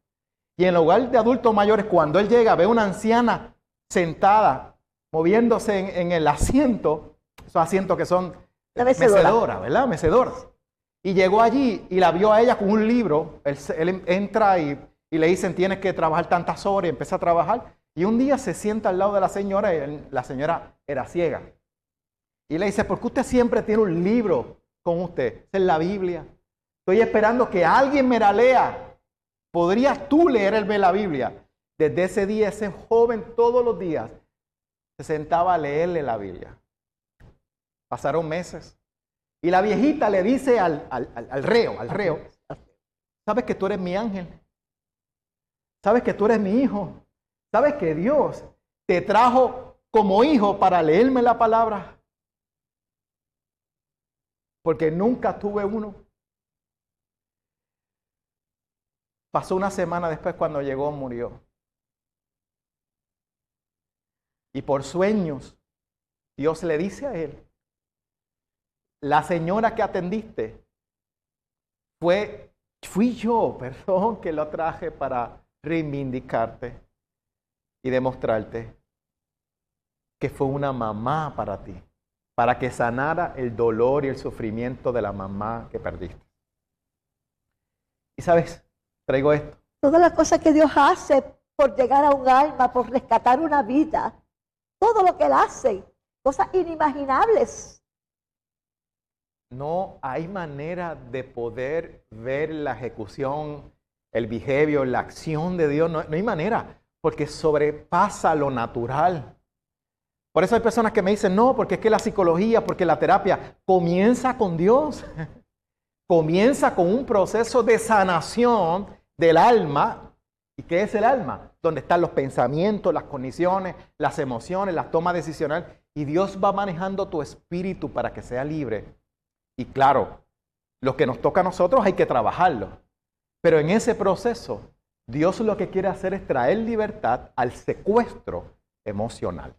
Y en el hogar de adultos mayores, cuando él llega, ve una anciana sentada, moviéndose en, el asiento, esos asientos que son mecedoras, ¿verdad? Mecedoras. Y llegó allí y la vio a ella con un libro. Él, entra y, y, le dicen, tienes que trabajar tantas horas y empieza a trabajar. Y un día se sienta al lado de la señora y la señora era ciega. Y le dice, ¿por qué usted siempre tiene un libro con usted? Es la Biblia. Estoy esperando que alguien me la lea. ¿Podrías tú leerme la Biblia? Desde ese día, ese joven todos los días se sentaba a leerle la Biblia. Pasaron meses. Y la viejita le dice al, al reo, al reo, ¿sabes que tú eres mi ángel? ¿Sabes que tú eres mi hijo? ¿Sabes que Dios te trajo como hijo para leerme la palabra? Porque nunca tuve uno. Pasó una semana después cuando llegó, murió. Y por sueños, Dios le dice a él, la señora que atendiste fue, fui yo, perdón, que lo traje para reivindicarte y demostrarte que fue una mamá para ti, para que sanara el dolor y el sufrimiento de la mamá que perdiste. Y sabes, traigo esto. Todas las cosas que Dios hace por llegar a un alma, por rescatar una vida, todo lo que Él hace, cosas inimaginables. No hay manera de poder ver la ejecución, el behavior, la acción de Dios. No, no hay manera porque sobrepasa lo natural. Por eso hay personas que me dicen, no, porque es que la psicología, porque la terapia comienza con Dios. comienza con un proceso de sanación del alma. ¿Y qué es el alma? Donde están los pensamientos, las condiciones, las emociones, las tomas decisionales. Y Dios va manejando tu espíritu para que sea libre. Y claro, lo que nos toca a nosotros hay que trabajarlo. Pero en ese proceso Dios lo que quiere hacer es traer libertad al secuestro emocional.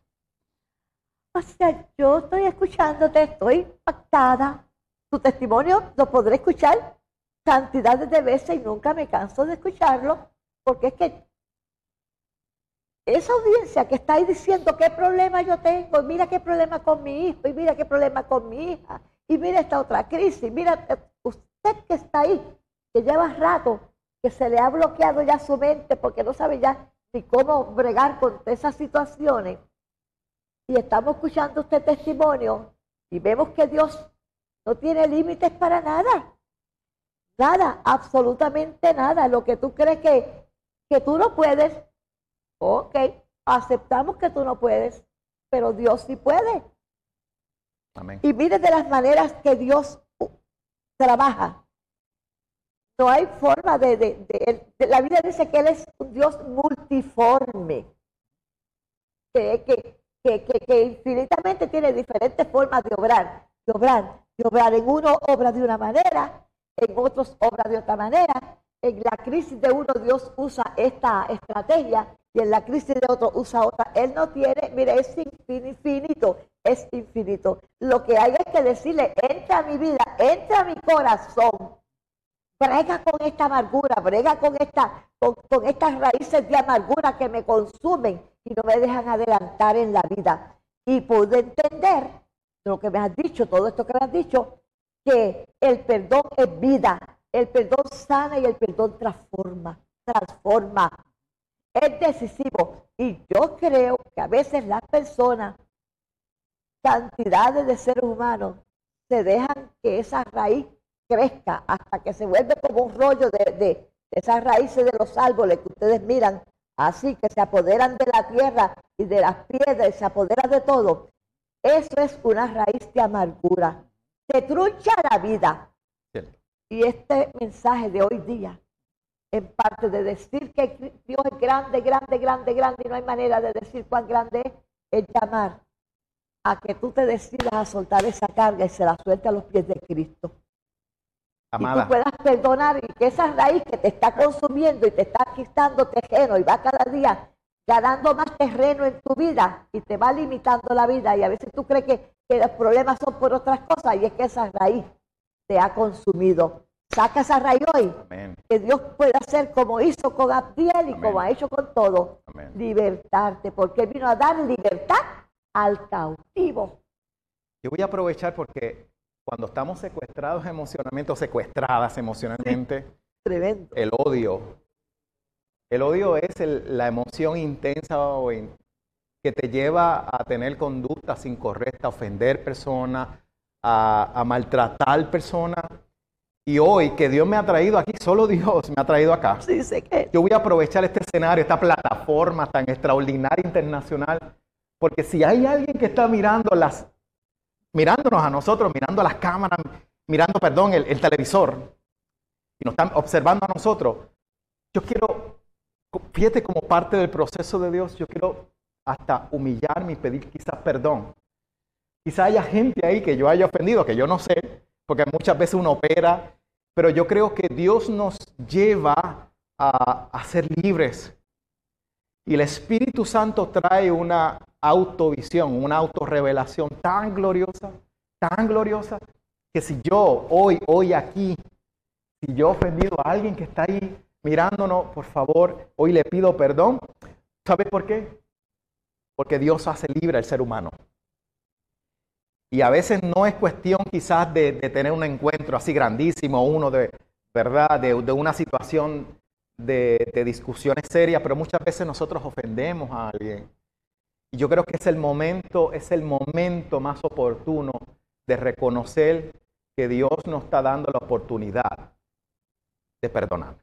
O sea, yo estoy escuchándote, estoy impactada. Tu testimonio lo podré escuchar cantidades de veces y nunca me canso de escucharlo, porque es que esa audiencia que está ahí diciendo qué problema yo tengo, mira qué problema con mi hijo, y mira qué problema con mi hija, y mira esta otra crisis, mira usted que está ahí, que lleva rato que se le ha bloqueado ya su mente porque no sabe ya ni cómo bregar con esas situaciones. Y estamos escuchando este testimonio y vemos que Dios no tiene límites para nada. Nada, absolutamente nada. Lo que tú crees que, que tú no puedes, ok, aceptamos que tú no puedes, pero Dios sí puede. Amén. Y mire de las maneras que Dios trabaja. No hay forma de, de, La Biblia dice que Él es un Dios multiforme, que, que, que, infinitamente tiene diferentes formas de obrar, de obrar, de obrar. En uno obra de una manera, en otros obra de otra manera. En la crisis de uno Dios usa esta estrategia y en la crisis de otro usa otra. Él no tiene, mire, es infinito, es infinito. Lo que hay es que decirle, entra a mi vida, entra a mi corazón brega con esta amargura, brega con, esta, con, estas raíces de amargura que me consumen y no me dejan adelantar en la vida. Y pude entender lo que me has dicho, todo esto que me has dicho, que el perdón es vida, el perdón sana y el perdón transforma, transforma. Es decisivo. Y yo creo que a veces las personas, cantidades de seres humanos, se dejan que esa raíz crezca hasta que se vuelve como un rollo de, esas raíces de los árboles que ustedes miran, así que se apoderan de la tierra y de las piedras, se apoderan de todo. Eso es una raíz de amargura. Se trucha la vida. Y este mensaje de hoy día, en parte de decir que Dios es grande, grande, grande, grande, y no hay manera de decir cuán grande es, es llamar a que tú te decidas a soltar esa carga y se la suelte a los pies de Cristo. Y Amada, tú puedas perdonar y que esa raíz que te está consumiendo y te está quitando terreno y va cada día ganando más terreno en tu vida y te va limitando la vida y a veces tú crees que, que los problemas son por otras cosas y es que esa raíz te ha consumido. Saca esa raíz hoy, amén, que Dios pueda hacer como hizo con Abdiel y como ha hecho con todo, amén. libertarte, porque vino a dar libertad al cautivo. Yo voy a aprovechar porque cuando estamos secuestrados emocionalmente o secuestradas emocionalmente, Tremendo. el odio, el odio es el- la emoción intensa o in- que te lleva a tener conductas incorrectas, a ofender personas, a, a maltratar personas. Y hoy que Dios me ha traído aquí, solo Dios me ha traído acá. Sí, sé que Yo voy a aprovechar este escenario, esta plataforma tan extraordinaria internacional, porque si hay alguien que está mirando las, mirándonos a nosotros, mirando las cámaras, mirando, perdón, el, el televisor, y nos están observando a nosotros, yo quiero, fíjate como parte del proceso de Dios, yo quiero hasta humillarme y pedir quizás perdón. Quizá haya gente ahí que yo haya ofendido, que yo no sé, porque muchas veces uno opera, pero yo creo que Dios nos lleva a, a ser libres. Y el Espíritu Santo trae una autovisión, una autorrevelación tan gloriosa, tan gloriosa, que si yo hoy, hoy aquí, si yo he ofendido a alguien que está ahí mirándonos, por favor, hoy le pido perdón. ¿Sabes por qué? Porque Dios hace libre al ser humano. Y a veces no es cuestión quizás de, tener un encuentro así grandísimo, uno de, ¿verdad? De, una situación de, discusiones serias, pero muchas veces nosotros ofendemos a alguien. Y yo creo que es el momento, es el momento más oportuno de reconocer que Dios nos está dando la oportunidad de perdonar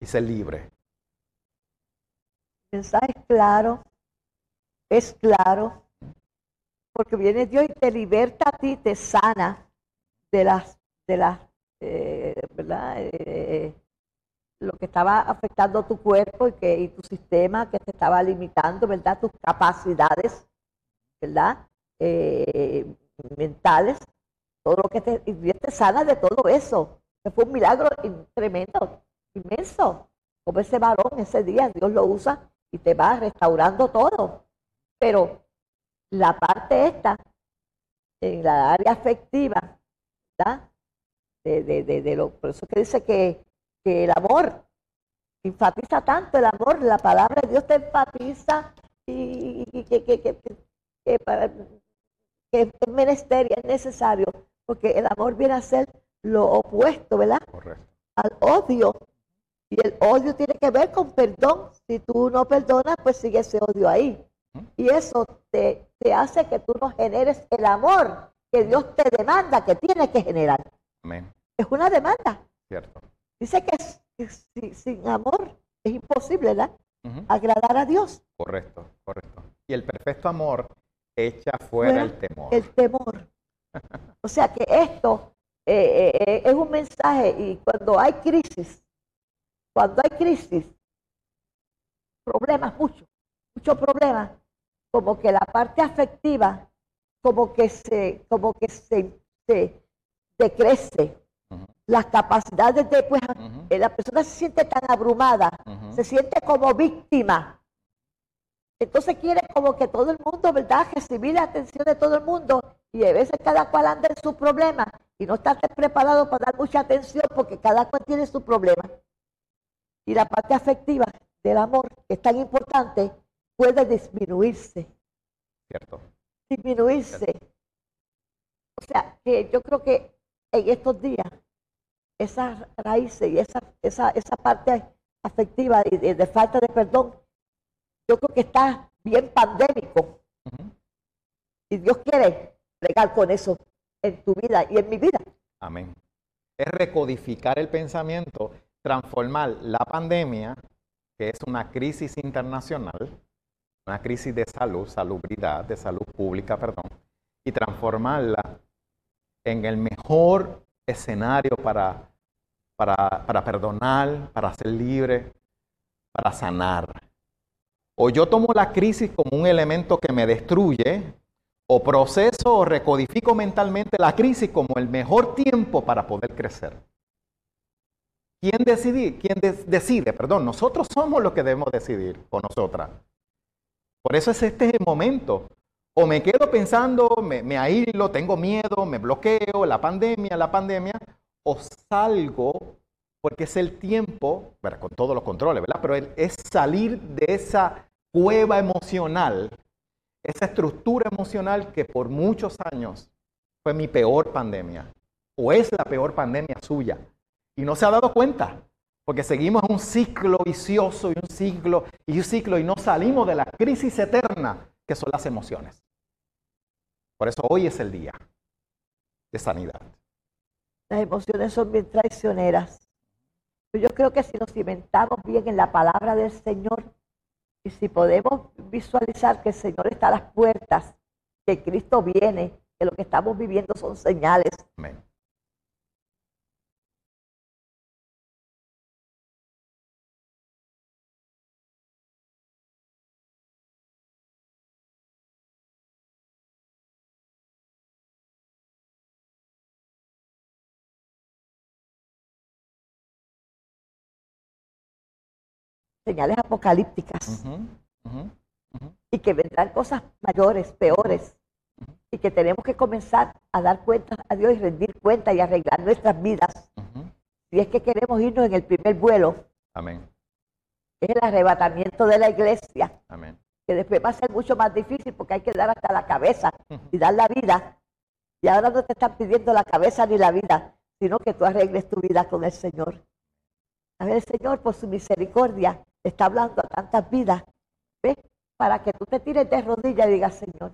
y ser libre. es claro, es claro, porque viene Dios y te liberta a ti, te sana de las, de las, eh, ¿verdad? Eh, lo que estaba afectando tu cuerpo y, que, y tu sistema que te estaba limitando, ¿verdad? Tus capacidades, ¿verdad? Eh, mentales, todo lo que te, y Dios te sana de todo eso. Que Fue un milagro tremendo, inmenso. Como ese varón ese día, Dios lo usa y te va restaurando todo. Pero la parte esta, en la área afectiva, ¿verdad? De, de, de, de lo, por eso que dice que, que el amor enfatiza tanto el amor, la palabra de Dios te enfatiza y, y que, que, que, que- para- que es menester y es necesario, porque el amor viene a ser lo opuesto, ¿verdad? Correcto. Al odio. Y el odio tiene que ver con perdón. Si tú no perdonas, pues sigue ese odio ahí. Y eso te, te hace que tú no generes el amor que Dios te demanda, que tienes que generar. Amén. Es una demanda. Cierto. Dice que, sin amor es imposible, ¿verdad? Agradar a Dios. Correcto, correcto. Y el perfecto amor echa fuera Fuera el temor. El temor. O sea que esto eh, eh, eh, es un mensaje y cuando hay crisis, cuando hay crisis, problemas, muchos, muchos problemas, como que la parte afectiva, como que se, como que se, se decrece. Las capacidades de, pues, eh, la persona se siente tan abrumada, se siente como víctima. Entonces quiere como que todo el mundo, ¿verdad? Recibir la atención de todo el mundo y a veces cada cual anda en su problema y no está preparado para dar mucha atención porque cada cual tiene su problema. Y la parte afectiva del amor, que es tan importante, puede disminuirse, Cierto. disminuirse. O sea, que yo creo que en estos días, esas raíces y esa, esa, esa parte afectiva y de, de falta de perdón, yo creo que está bien pandémico. Y Dios quiere bregar con eso en tu vida y en mi vida. Amén. Es recodificar el pensamiento, transformar la pandemia, que es una crisis internacional, una crisis de salud, salubridad, de salud pública, perdón, y transformarla en el mejor escenario para, para, para perdonar, para ser libre, para sanar. O yo tomo la crisis como un elemento que me destruye, o proceso o recodifico mentalmente la crisis como el mejor tiempo para poder crecer. ¿Quién decide? ¿Quién decide? Perdón, nosotros somos los que debemos decidir por nosotras. Por eso es este el momento. O me quedo pensando, me, me tengo miedo, me bloqueo, la pandemia, la pandemia, o salgo porque es el tiempo, con todos los controles, ¿verdad? Pero es salir de esa cueva emocional, esa estructura emocional que por muchos años fue mi peor pandemia, o es la peor pandemia suya. Y no se ha dado cuenta, porque seguimos un ciclo vicioso y un ciclo y un ciclo y no salimos de la crisis eterna que son las emociones. Por eso hoy es el día de sanidad. Las emociones son bien traicioneras. Yo creo que si nos cimentamos bien en la palabra del Señor y si podemos visualizar que el Señor está a las puertas, que Cristo viene, que lo que estamos viviendo son señales. Amén. Señales apocalípticas y que vendrán cosas mayores, peores y que tenemos que comenzar a dar cuenta a Dios y rendir cuenta y arreglar nuestras vidas. Si es que queremos irnos en el primer vuelo, Amén. es el arrebatamiento de la iglesia, Amén. que después va a ser mucho más difícil porque hay que dar hasta la cabeza y dar la vida. Y ahora no te están pidiendo la cabeza ni la vida, sino que tú arregles tu vida con el Señor. A ver, el Señor, por su misericordia, está hablando a tantas vidas, ¿ves? Para que tú te tires de rodillas y digas, Señor,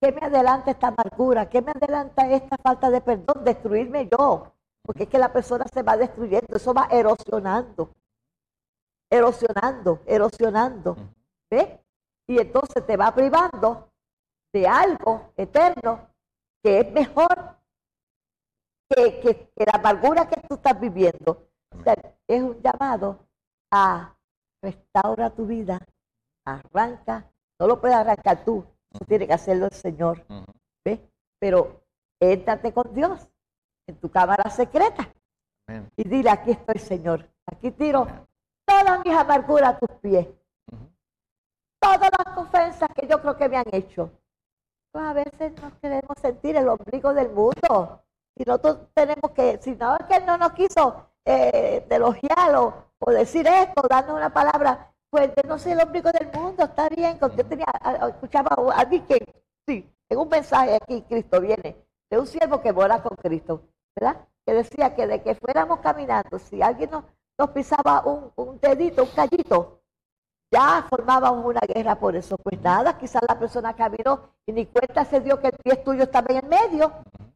¿qué me adelanta esta amargura? ¿Qué me adelanta esta falta de perdón? Destruirme yo. Porque es que la persona se va destruyendo, eso va erosionando, erosionando, erosionando. ¿Ves? Y entonces te va privando de algo eterno que es mejor que, que, que la amargura que tú estás viviendo. O sea, es un llamado a restaura tu vida, arranca, no lo puedes arrancar tú, eso tiene que hacerlo el Señor, ¿ves? Pero éntrate con Dios en tu cámara secreta y dile, aquí estoy Señor, aquí tiro todas mis amarguras a tus pies, todas las ofensas que yo creo que me han hecho. Pues a veces no queremos sentir el ombligo del mundo. Si nosotros tenemos que, si no es que Él no nos quiso eh, elogiarlo o decir esto, dando una palabra, pues yo no soy el ombligo del mundo, está bien. Yo tenía, escuchaba a alguien que, sí, en un mensaje aquí, Cristo viene, de un siervo que mora con Cristo, ¿verdad? Que decía que de que fuéramos caminando, si alguien nos, pisaba un, un dedito, un callito, ya formábamos una guerra por eso. Pues nada, quizás la persona caminó y ni cuenta se dio que el pie tuyo estaba en medio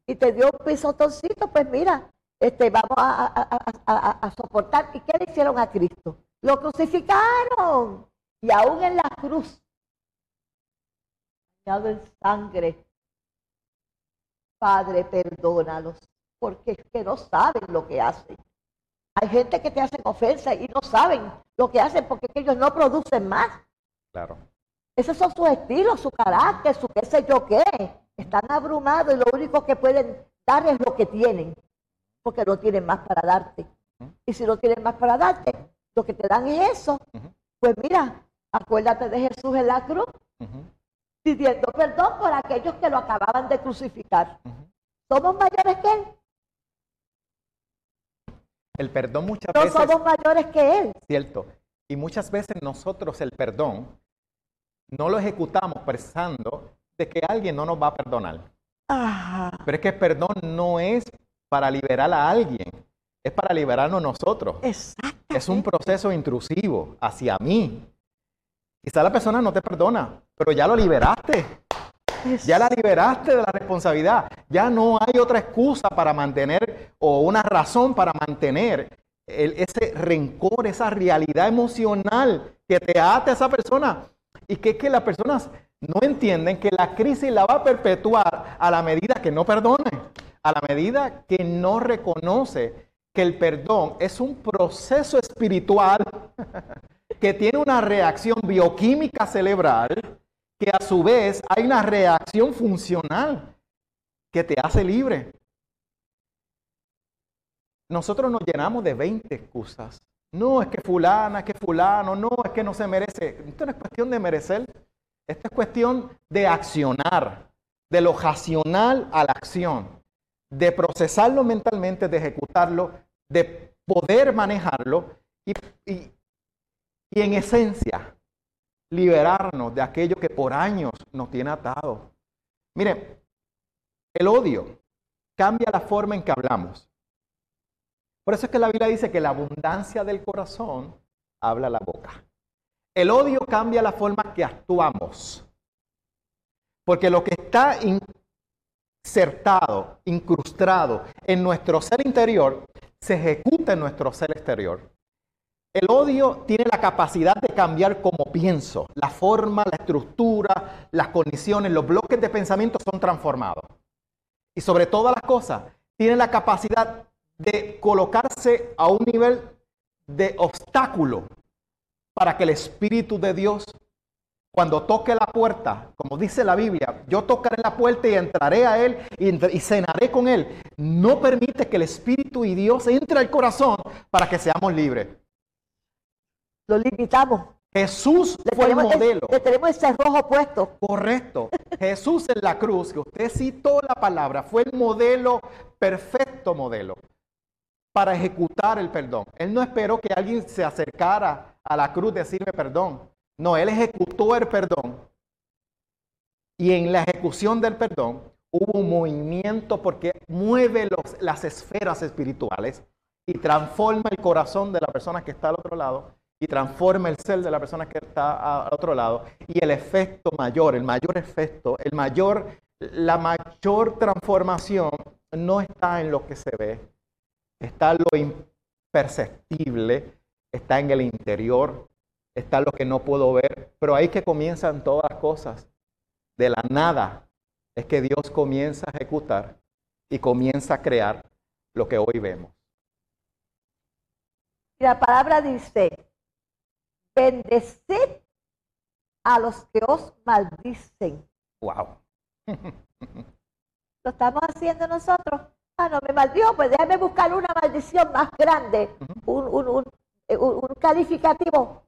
y te dio un pisotoncito, pues mira, este, vamos a, soportar. ¿Y qué le hicieron a Cristo? Lo crucificaron. Y aún en la cruz, bañado en sangre, Padre, perdónalos, porque es que no saben lo que hacen. Hay gente que te hacen ofensa y no saben lo que hacen porque ellos no producen más. Claro. Esos son sus estilos, su carácter, su qué sé yo qué. Están abrumados y lo único que pueden dar es lo que tienen porque no tienen más para darte. Y si no tienen más para darte, lo que te dan es eso. Pues mira, acuérdate de Jesús en la cruz, pidiendo perdón por aquellos que lo acababan de crucificar. ¿Somos mayores que Él? El perdón muchas no veces... No somos mayores que Él. Cierto. Y muchas veces nosotros el perdón no lo ejecutamos pensando de que alguien no nos va a perdonar. Pero es que el perdón no es para liberar a alguien, es para liberarnos nosotros. Es un proceso intrusivo hacia mí. Quizá la persona no te perdona, pero ya lo liberaste. Ya la liberaste de la responsabilidad. Ya no hay otra excusa para mantener o una razón para mantener ese rencor, esa realidad emocional que te ata a esa persona. Y que es que las personas no entienden que la crisis la va a perpetuar a la medida que no perdone a la medida que no reconoce que el perdón es un proceso espiritual que tiene una reacción bioquímica cerebral que a su vez hay una reacción funcional que te hace libre. Nosotros nos llenamos de 20 excusas. No, es que fulana, es que fulano, no, es que no se merece. Esto no es cuestión de merecer, esto es cuestión de accionar, de lo racional a la acción, de procesarlo mentalmente, de ejecutarlo, de poder manejarlo y, y en esencia liberarnos de aquello que por años nos tiene atado. Mire, el odio cambia la forma en que hablamos. Por eso es que la Biblia dice que la abundancia del corazón habla la boca. El odio cambia la forma que actuamos. Porque lo que está insertado, incrustado en nuestro ser interior, se ejecuta en nuestro ser exterior. El odio tiene la capacidad de cambiar como pienso. La forma, la estructura, las condiciones, los bloques de pensamiento son transformados. Y sobre todas las cosas, tiene la capacidad de colocarse a un nivel de obstáculo para que el Espíritu de Dios, cuando toque la puerta, como dice la Biblia, yo tocaré la puerta y entraré a Él y, cenaré con Él, no permite que el Espíritu y Dios entre al corazón para que seamos libres lo limitamos. Jesús fue el modelo. Le tenemos ese rojo puesto. Correcto. Jesús en la cruz, que usted citó la palabra, fue el modelo, perfecto modelo, para ejecutar el perdón. Él no esperó que alguien se acercara a la cruz a decirme perdón. No, él ejecutó el perdón. Y en la ejecución del perdón hubo un movimiento porque mueve las esferas espirituales y transforma el corazón de la persona que está al otro lado y transforma el ser de la persona que está al otro lado. Y el efecto mayor, el mayor efecto, el mayor, la mayor transformación no está en lo que se ve, está en lo imperceptible, está en el interior, está lo que no puedo ver. Pero ahí que comienzan todas las cosas. De la nada es que Dios comienza a ejecutar y comienza a crear lo que hoy vemos. La palabra dice, bendecid a los que os maldicen. Wow. Lo estamos haciendo nosotros. Ah, no me maldijo, pues déjame buscar una maldición más grande, un, un, un, eh, un, calificativo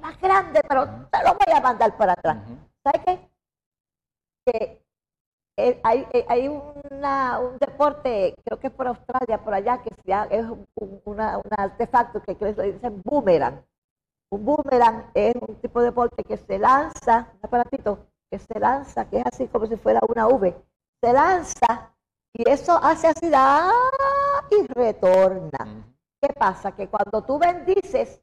más grande, pero te lo voy a mandar para atrás. ¿Sabes qué? Que eh, hay, eh, hay una, un deporte, creo que es por Australia, por allá, que es un, una, artefacto que creo que dicen boomerang. Un boomerang es un tipo de deporte que se lanza, un aparatito que se lanza, que es así como si fuera una V. Se lanza y eso hace así ¡ah! y retorna. ¿Qué pasa? Que cuando tú bendices,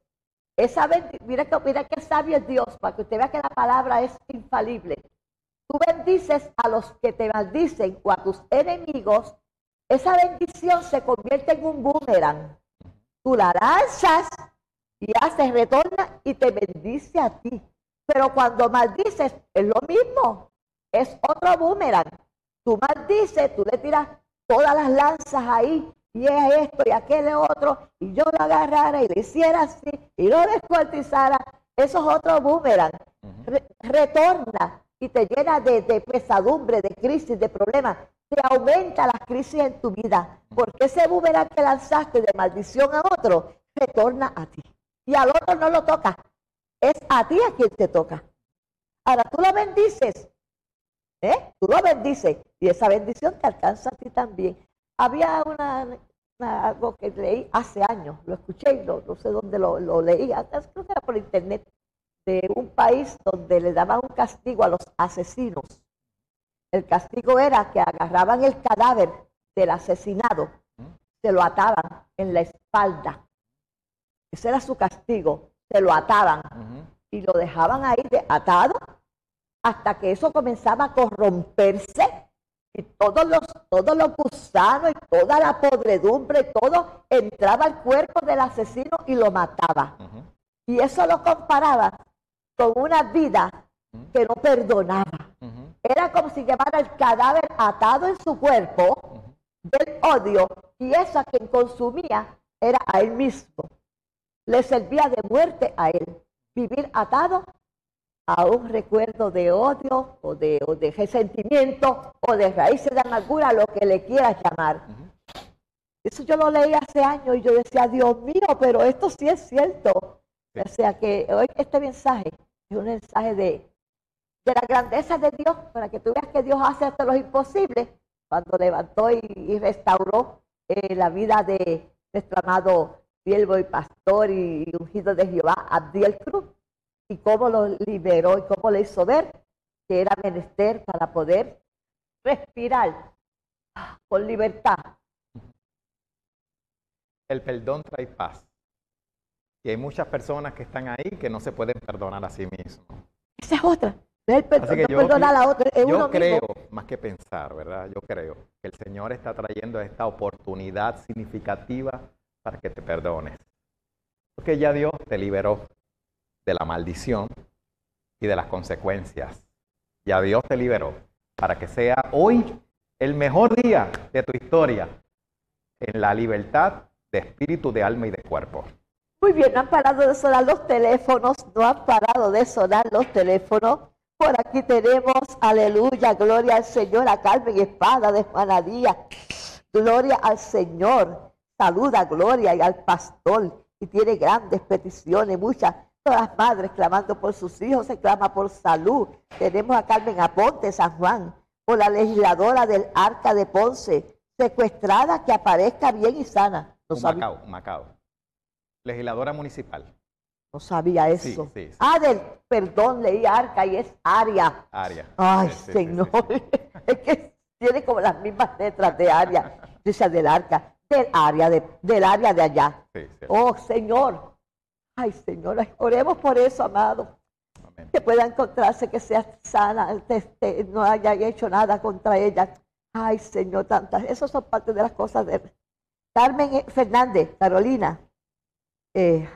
esa mira, que, mira qué sabio es Dios, para que usted vea que la palabra es infalible. Tú bendices a los que te maldicen o a tus enemigos, esa bendición se convierte en un boomerang. Tú la lanzas y hace, retorna y te bendice a ti. Pero cuando maldices, es lo mismo. Es otro boomerang. Tú maldices, tú le tiras todas las lanzas ahí, y es esto y aquel otro, y yo lo agarrara y le hiciera así, y lo descuartizara. Eso es otro boomerang. retorna y te llena de, de, pesadumbre, de crisis, de problemas. Te aumenta las crisis en tu vida. Porque ese boomerang que lanzaste de maldición a otro, retorna a ti y al otro no lo toca. Es a ti a quien te toca. Ahora tú lo bendices. ¿eh? Tú lo bendices y esa bendición te alcanza a ti también. Había una, algo que leí hace años, lo escuché y no, sé dónde lo, lo leí, creo que era por internet, de un país donde le daban un castigo a los asesinos. El castigo era que agarraban el cadáver del asesinado, se lo ataban en la espalda ese era su castigo. Se lo ataban y lo dejaban ahí de atado hasta que eso comenzaba a corromperse y todos los, todos los gusanos y toda la podredumbre, todo entraba al cuerpo del asesino y lo mataba. Y eso lo comparaba con una vida que no perdonaba. Era como si llevara el cadáver atado en su cuerpo del odio y eso a quien consumía era a él mismo le servía de muerte a él. Vivir atado a un recuerdo de odio o de, o de resentimiento o de raíces de amargura, lo que le quieras llamar. Eso yo lo leí hace años y yo decía, Dios mío, pero esto sí es cierto. O sea que hoy este mensaje es un mensaje de, de la grandeza de Dios, para que tú veas que Dios hace hasta lo imposible cuando levantó y, restauró eh, la vida de nuestro amado siervo y pastor y, ungido de Jehová, Abdiel Cruz, y cómo lo liberó y cómo le hizo ver que era menester para poder respirar con libertad. El perdón trae paz. Y hay muchas personas que están ahí que no se pueden perdonar a sí mismos. Esa es otra. el perdón, yo, la otra, yo creo, más que pensar, ¿verdad? Yo creo que el Señor está trayendo esta oportunidad significativa para que te perdones. Porque ya Dios te liberó de la maldición y de las consecuencias. Ya Dios te liberó para que sea hoy el mejor día de tu historia en la libertad de espíritu, de alma y de cuerpo. Muy bien, no han parado de sonar los teléfonos, no han parado de sonar los teléfonos. Por aquí tenemos, aleluya, gloria al Señor, a Carmen Espada de Juanadía. Gloria al Señor. Saluda, gloria, y al pastor. Y tiene grandes peticiones, muchas. Todas las madres clamando por sus hijos, se clama por salud. Tenemos a Carmen Aponte, San Juan, por la legisladora del Arca de Ponce, secuestrada, que aparezca bien y sana. Macao, Macao legisladora municipal. No sabía eso. Ah, del, perdón, leí arca y es área. Área. Ay, señor. es que tiene como las mismas letras de área. Dice del arca, del área, de, del área de allá. Oh, Señor. Ay, Señor, oremos por eso, amado. Que pueda encontrarse, que sea sana, que no haya hecho nada contra ella. Ay, Señor, tantas. Esas son parte de las cosas de Carmen Fernández, Carolina. Eh,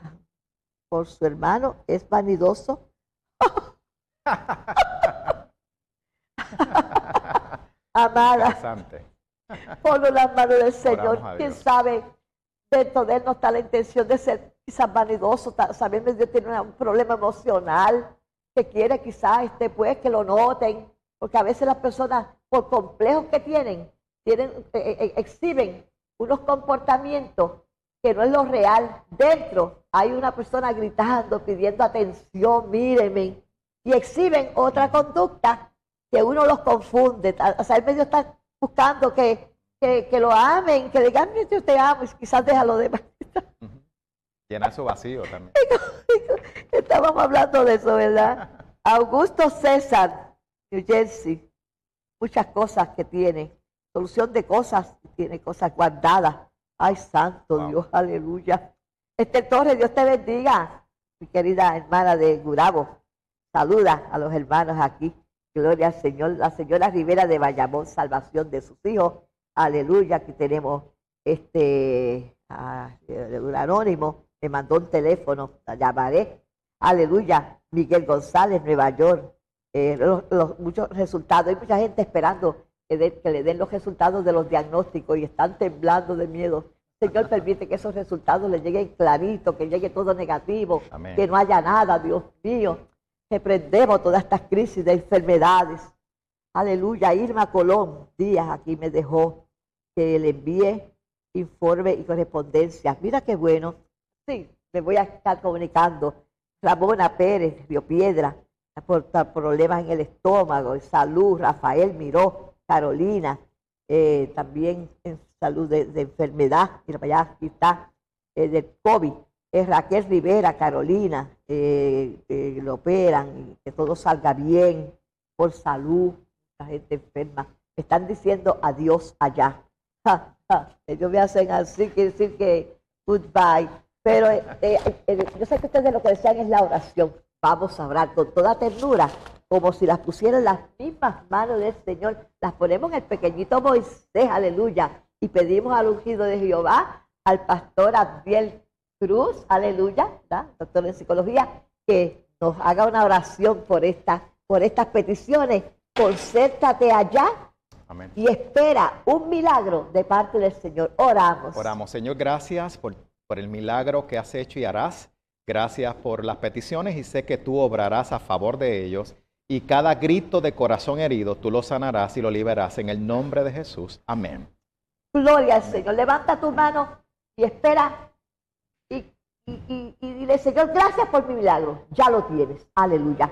por su hermano es vanidoso. Amada, ponlo las manos del Señor. Quién sabe, dentro de él no está la intención de ser quizás vanidoso, que tiene un problema emocional, que quiere quizás este, pues, que lo noten, porque a veces las personas, por complejos que tienen, tienen eh, eh, exhiben unos comportamientos que no es lo real. Dentro hay una persona gritando, pidiendo atención, míreme, y exhiben otra conducta que uno los confunde. O sea, el medio está buscando que, que, lo amen, que digan, yo te amo, y quizás deja lo demás. Llena su vacío también. Estábamos hablando de eso, ¿verdad? Augusto César, New Jersey, muchas cosas que tiene, solución de cosas, tiene cosas guardadas Ay, santo Dios, aleluya. Este Torres, Dios te bendiga. Mi querida hermana de Gurabo, saluda a los hermanos aquí. Gloria al Señor. La señora Rivera de Bayamón, salvación de sus hijos. Aleluya. Aquí tenemos este un anónimo. Me mandó un teléfono, la llamaré. Aleluya. Miguel González, Nueva York. Eh, los, muchos resultados. Hay mucha gente esperando que, le den los resultados de los diagnósticos y están temblando de miedo. Señor, permite que esos resultados le lleguen clarito, que llegue todo negativo, que no haya nada, Dios mío. Reprendemos todas estas crisis de enfermedades. Aleluya. Irma Colón Díaz aquí me dejó que le envíe informe y correspondencia. Mira qué bueno. Sí, me voy a estar comunicando. Ramona Pérez, Río Piedra, por problemas en el estómago, en salud. Rafael Miró, Carolina, eh, también en salud de, enfermedad, mira para allá, aquí está, eh, del COVID, es Raquel Rivera, Carolina, eh, lo operan, que todo salga bien, por salud, la gente enferma, están diciendo adiós allá. Ellos me hacen así, quiere decir que goodbye. Pero yo sé que ustedes lo que desean es la oración. Vamos a hablar con toda ternura como si las pusieran las mismas manos del Señor, las ponemos en el pequeñito Moisés, aleluya, y pedimos al ungido de Jehová, al pastor Abdiel Cruz, aleluya, doctor en psicología, que nos haga una oración por, esta, por estas peticiones. Concéntrate allá y espera un milagro de parte del Señor. Oramos. Oramos. Señor, gracias por, por el milagro que has hecho y harás Gracias por las peticiones y sé que tú obrarás a favor de ellos y cada grito de corazón herido tú lo sanarás y lo liberarás en el nombre de Jesús. Amén. Gloria al Señor. Levanta tu mano y espera y, y, y, dile, Señor, gracias por mi milagro. Ya lo tienes. Aleluya.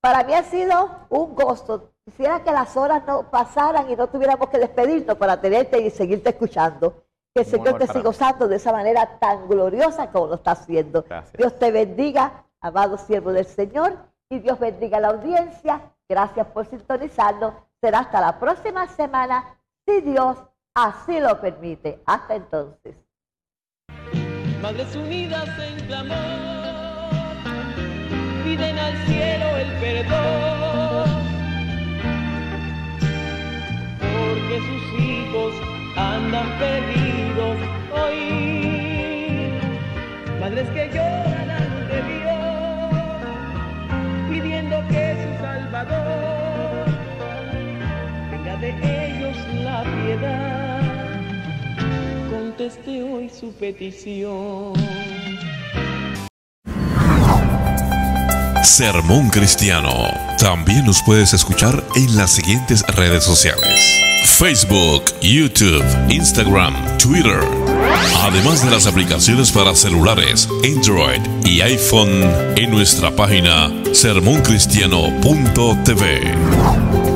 Para mí ha sido un gozo. Quisiera que las horas no pasaran y no tuviéramos que despedirnos para tenerte y seguirte escuchando. Que el Señor te siga usando de esa manera tan gloriosa como lo está haciendo. Dios te bendiga, amado siervo del Señor, y Dios bendiga a la audiencia. Gracias por sintonizarnos. Será hasta la próxima semana, si Dios así lo permite. Hasta entonces. Madres unidas en clamor, piden al cielo el perdón, porque sus hijos andan perdidos Madres que lloran ante Dios, pidiendo que su Salvador tenga de ellos la piedad. Conteste hoy su petición. Sermón Cristiano. También nos puedes escuchar en las siguientes redes sociales. Facebook, YouTube, Instagram, Twitter. Además de las aplicaciones para celulares, Android y iPhone en nuestra página sermoncristiano.tv.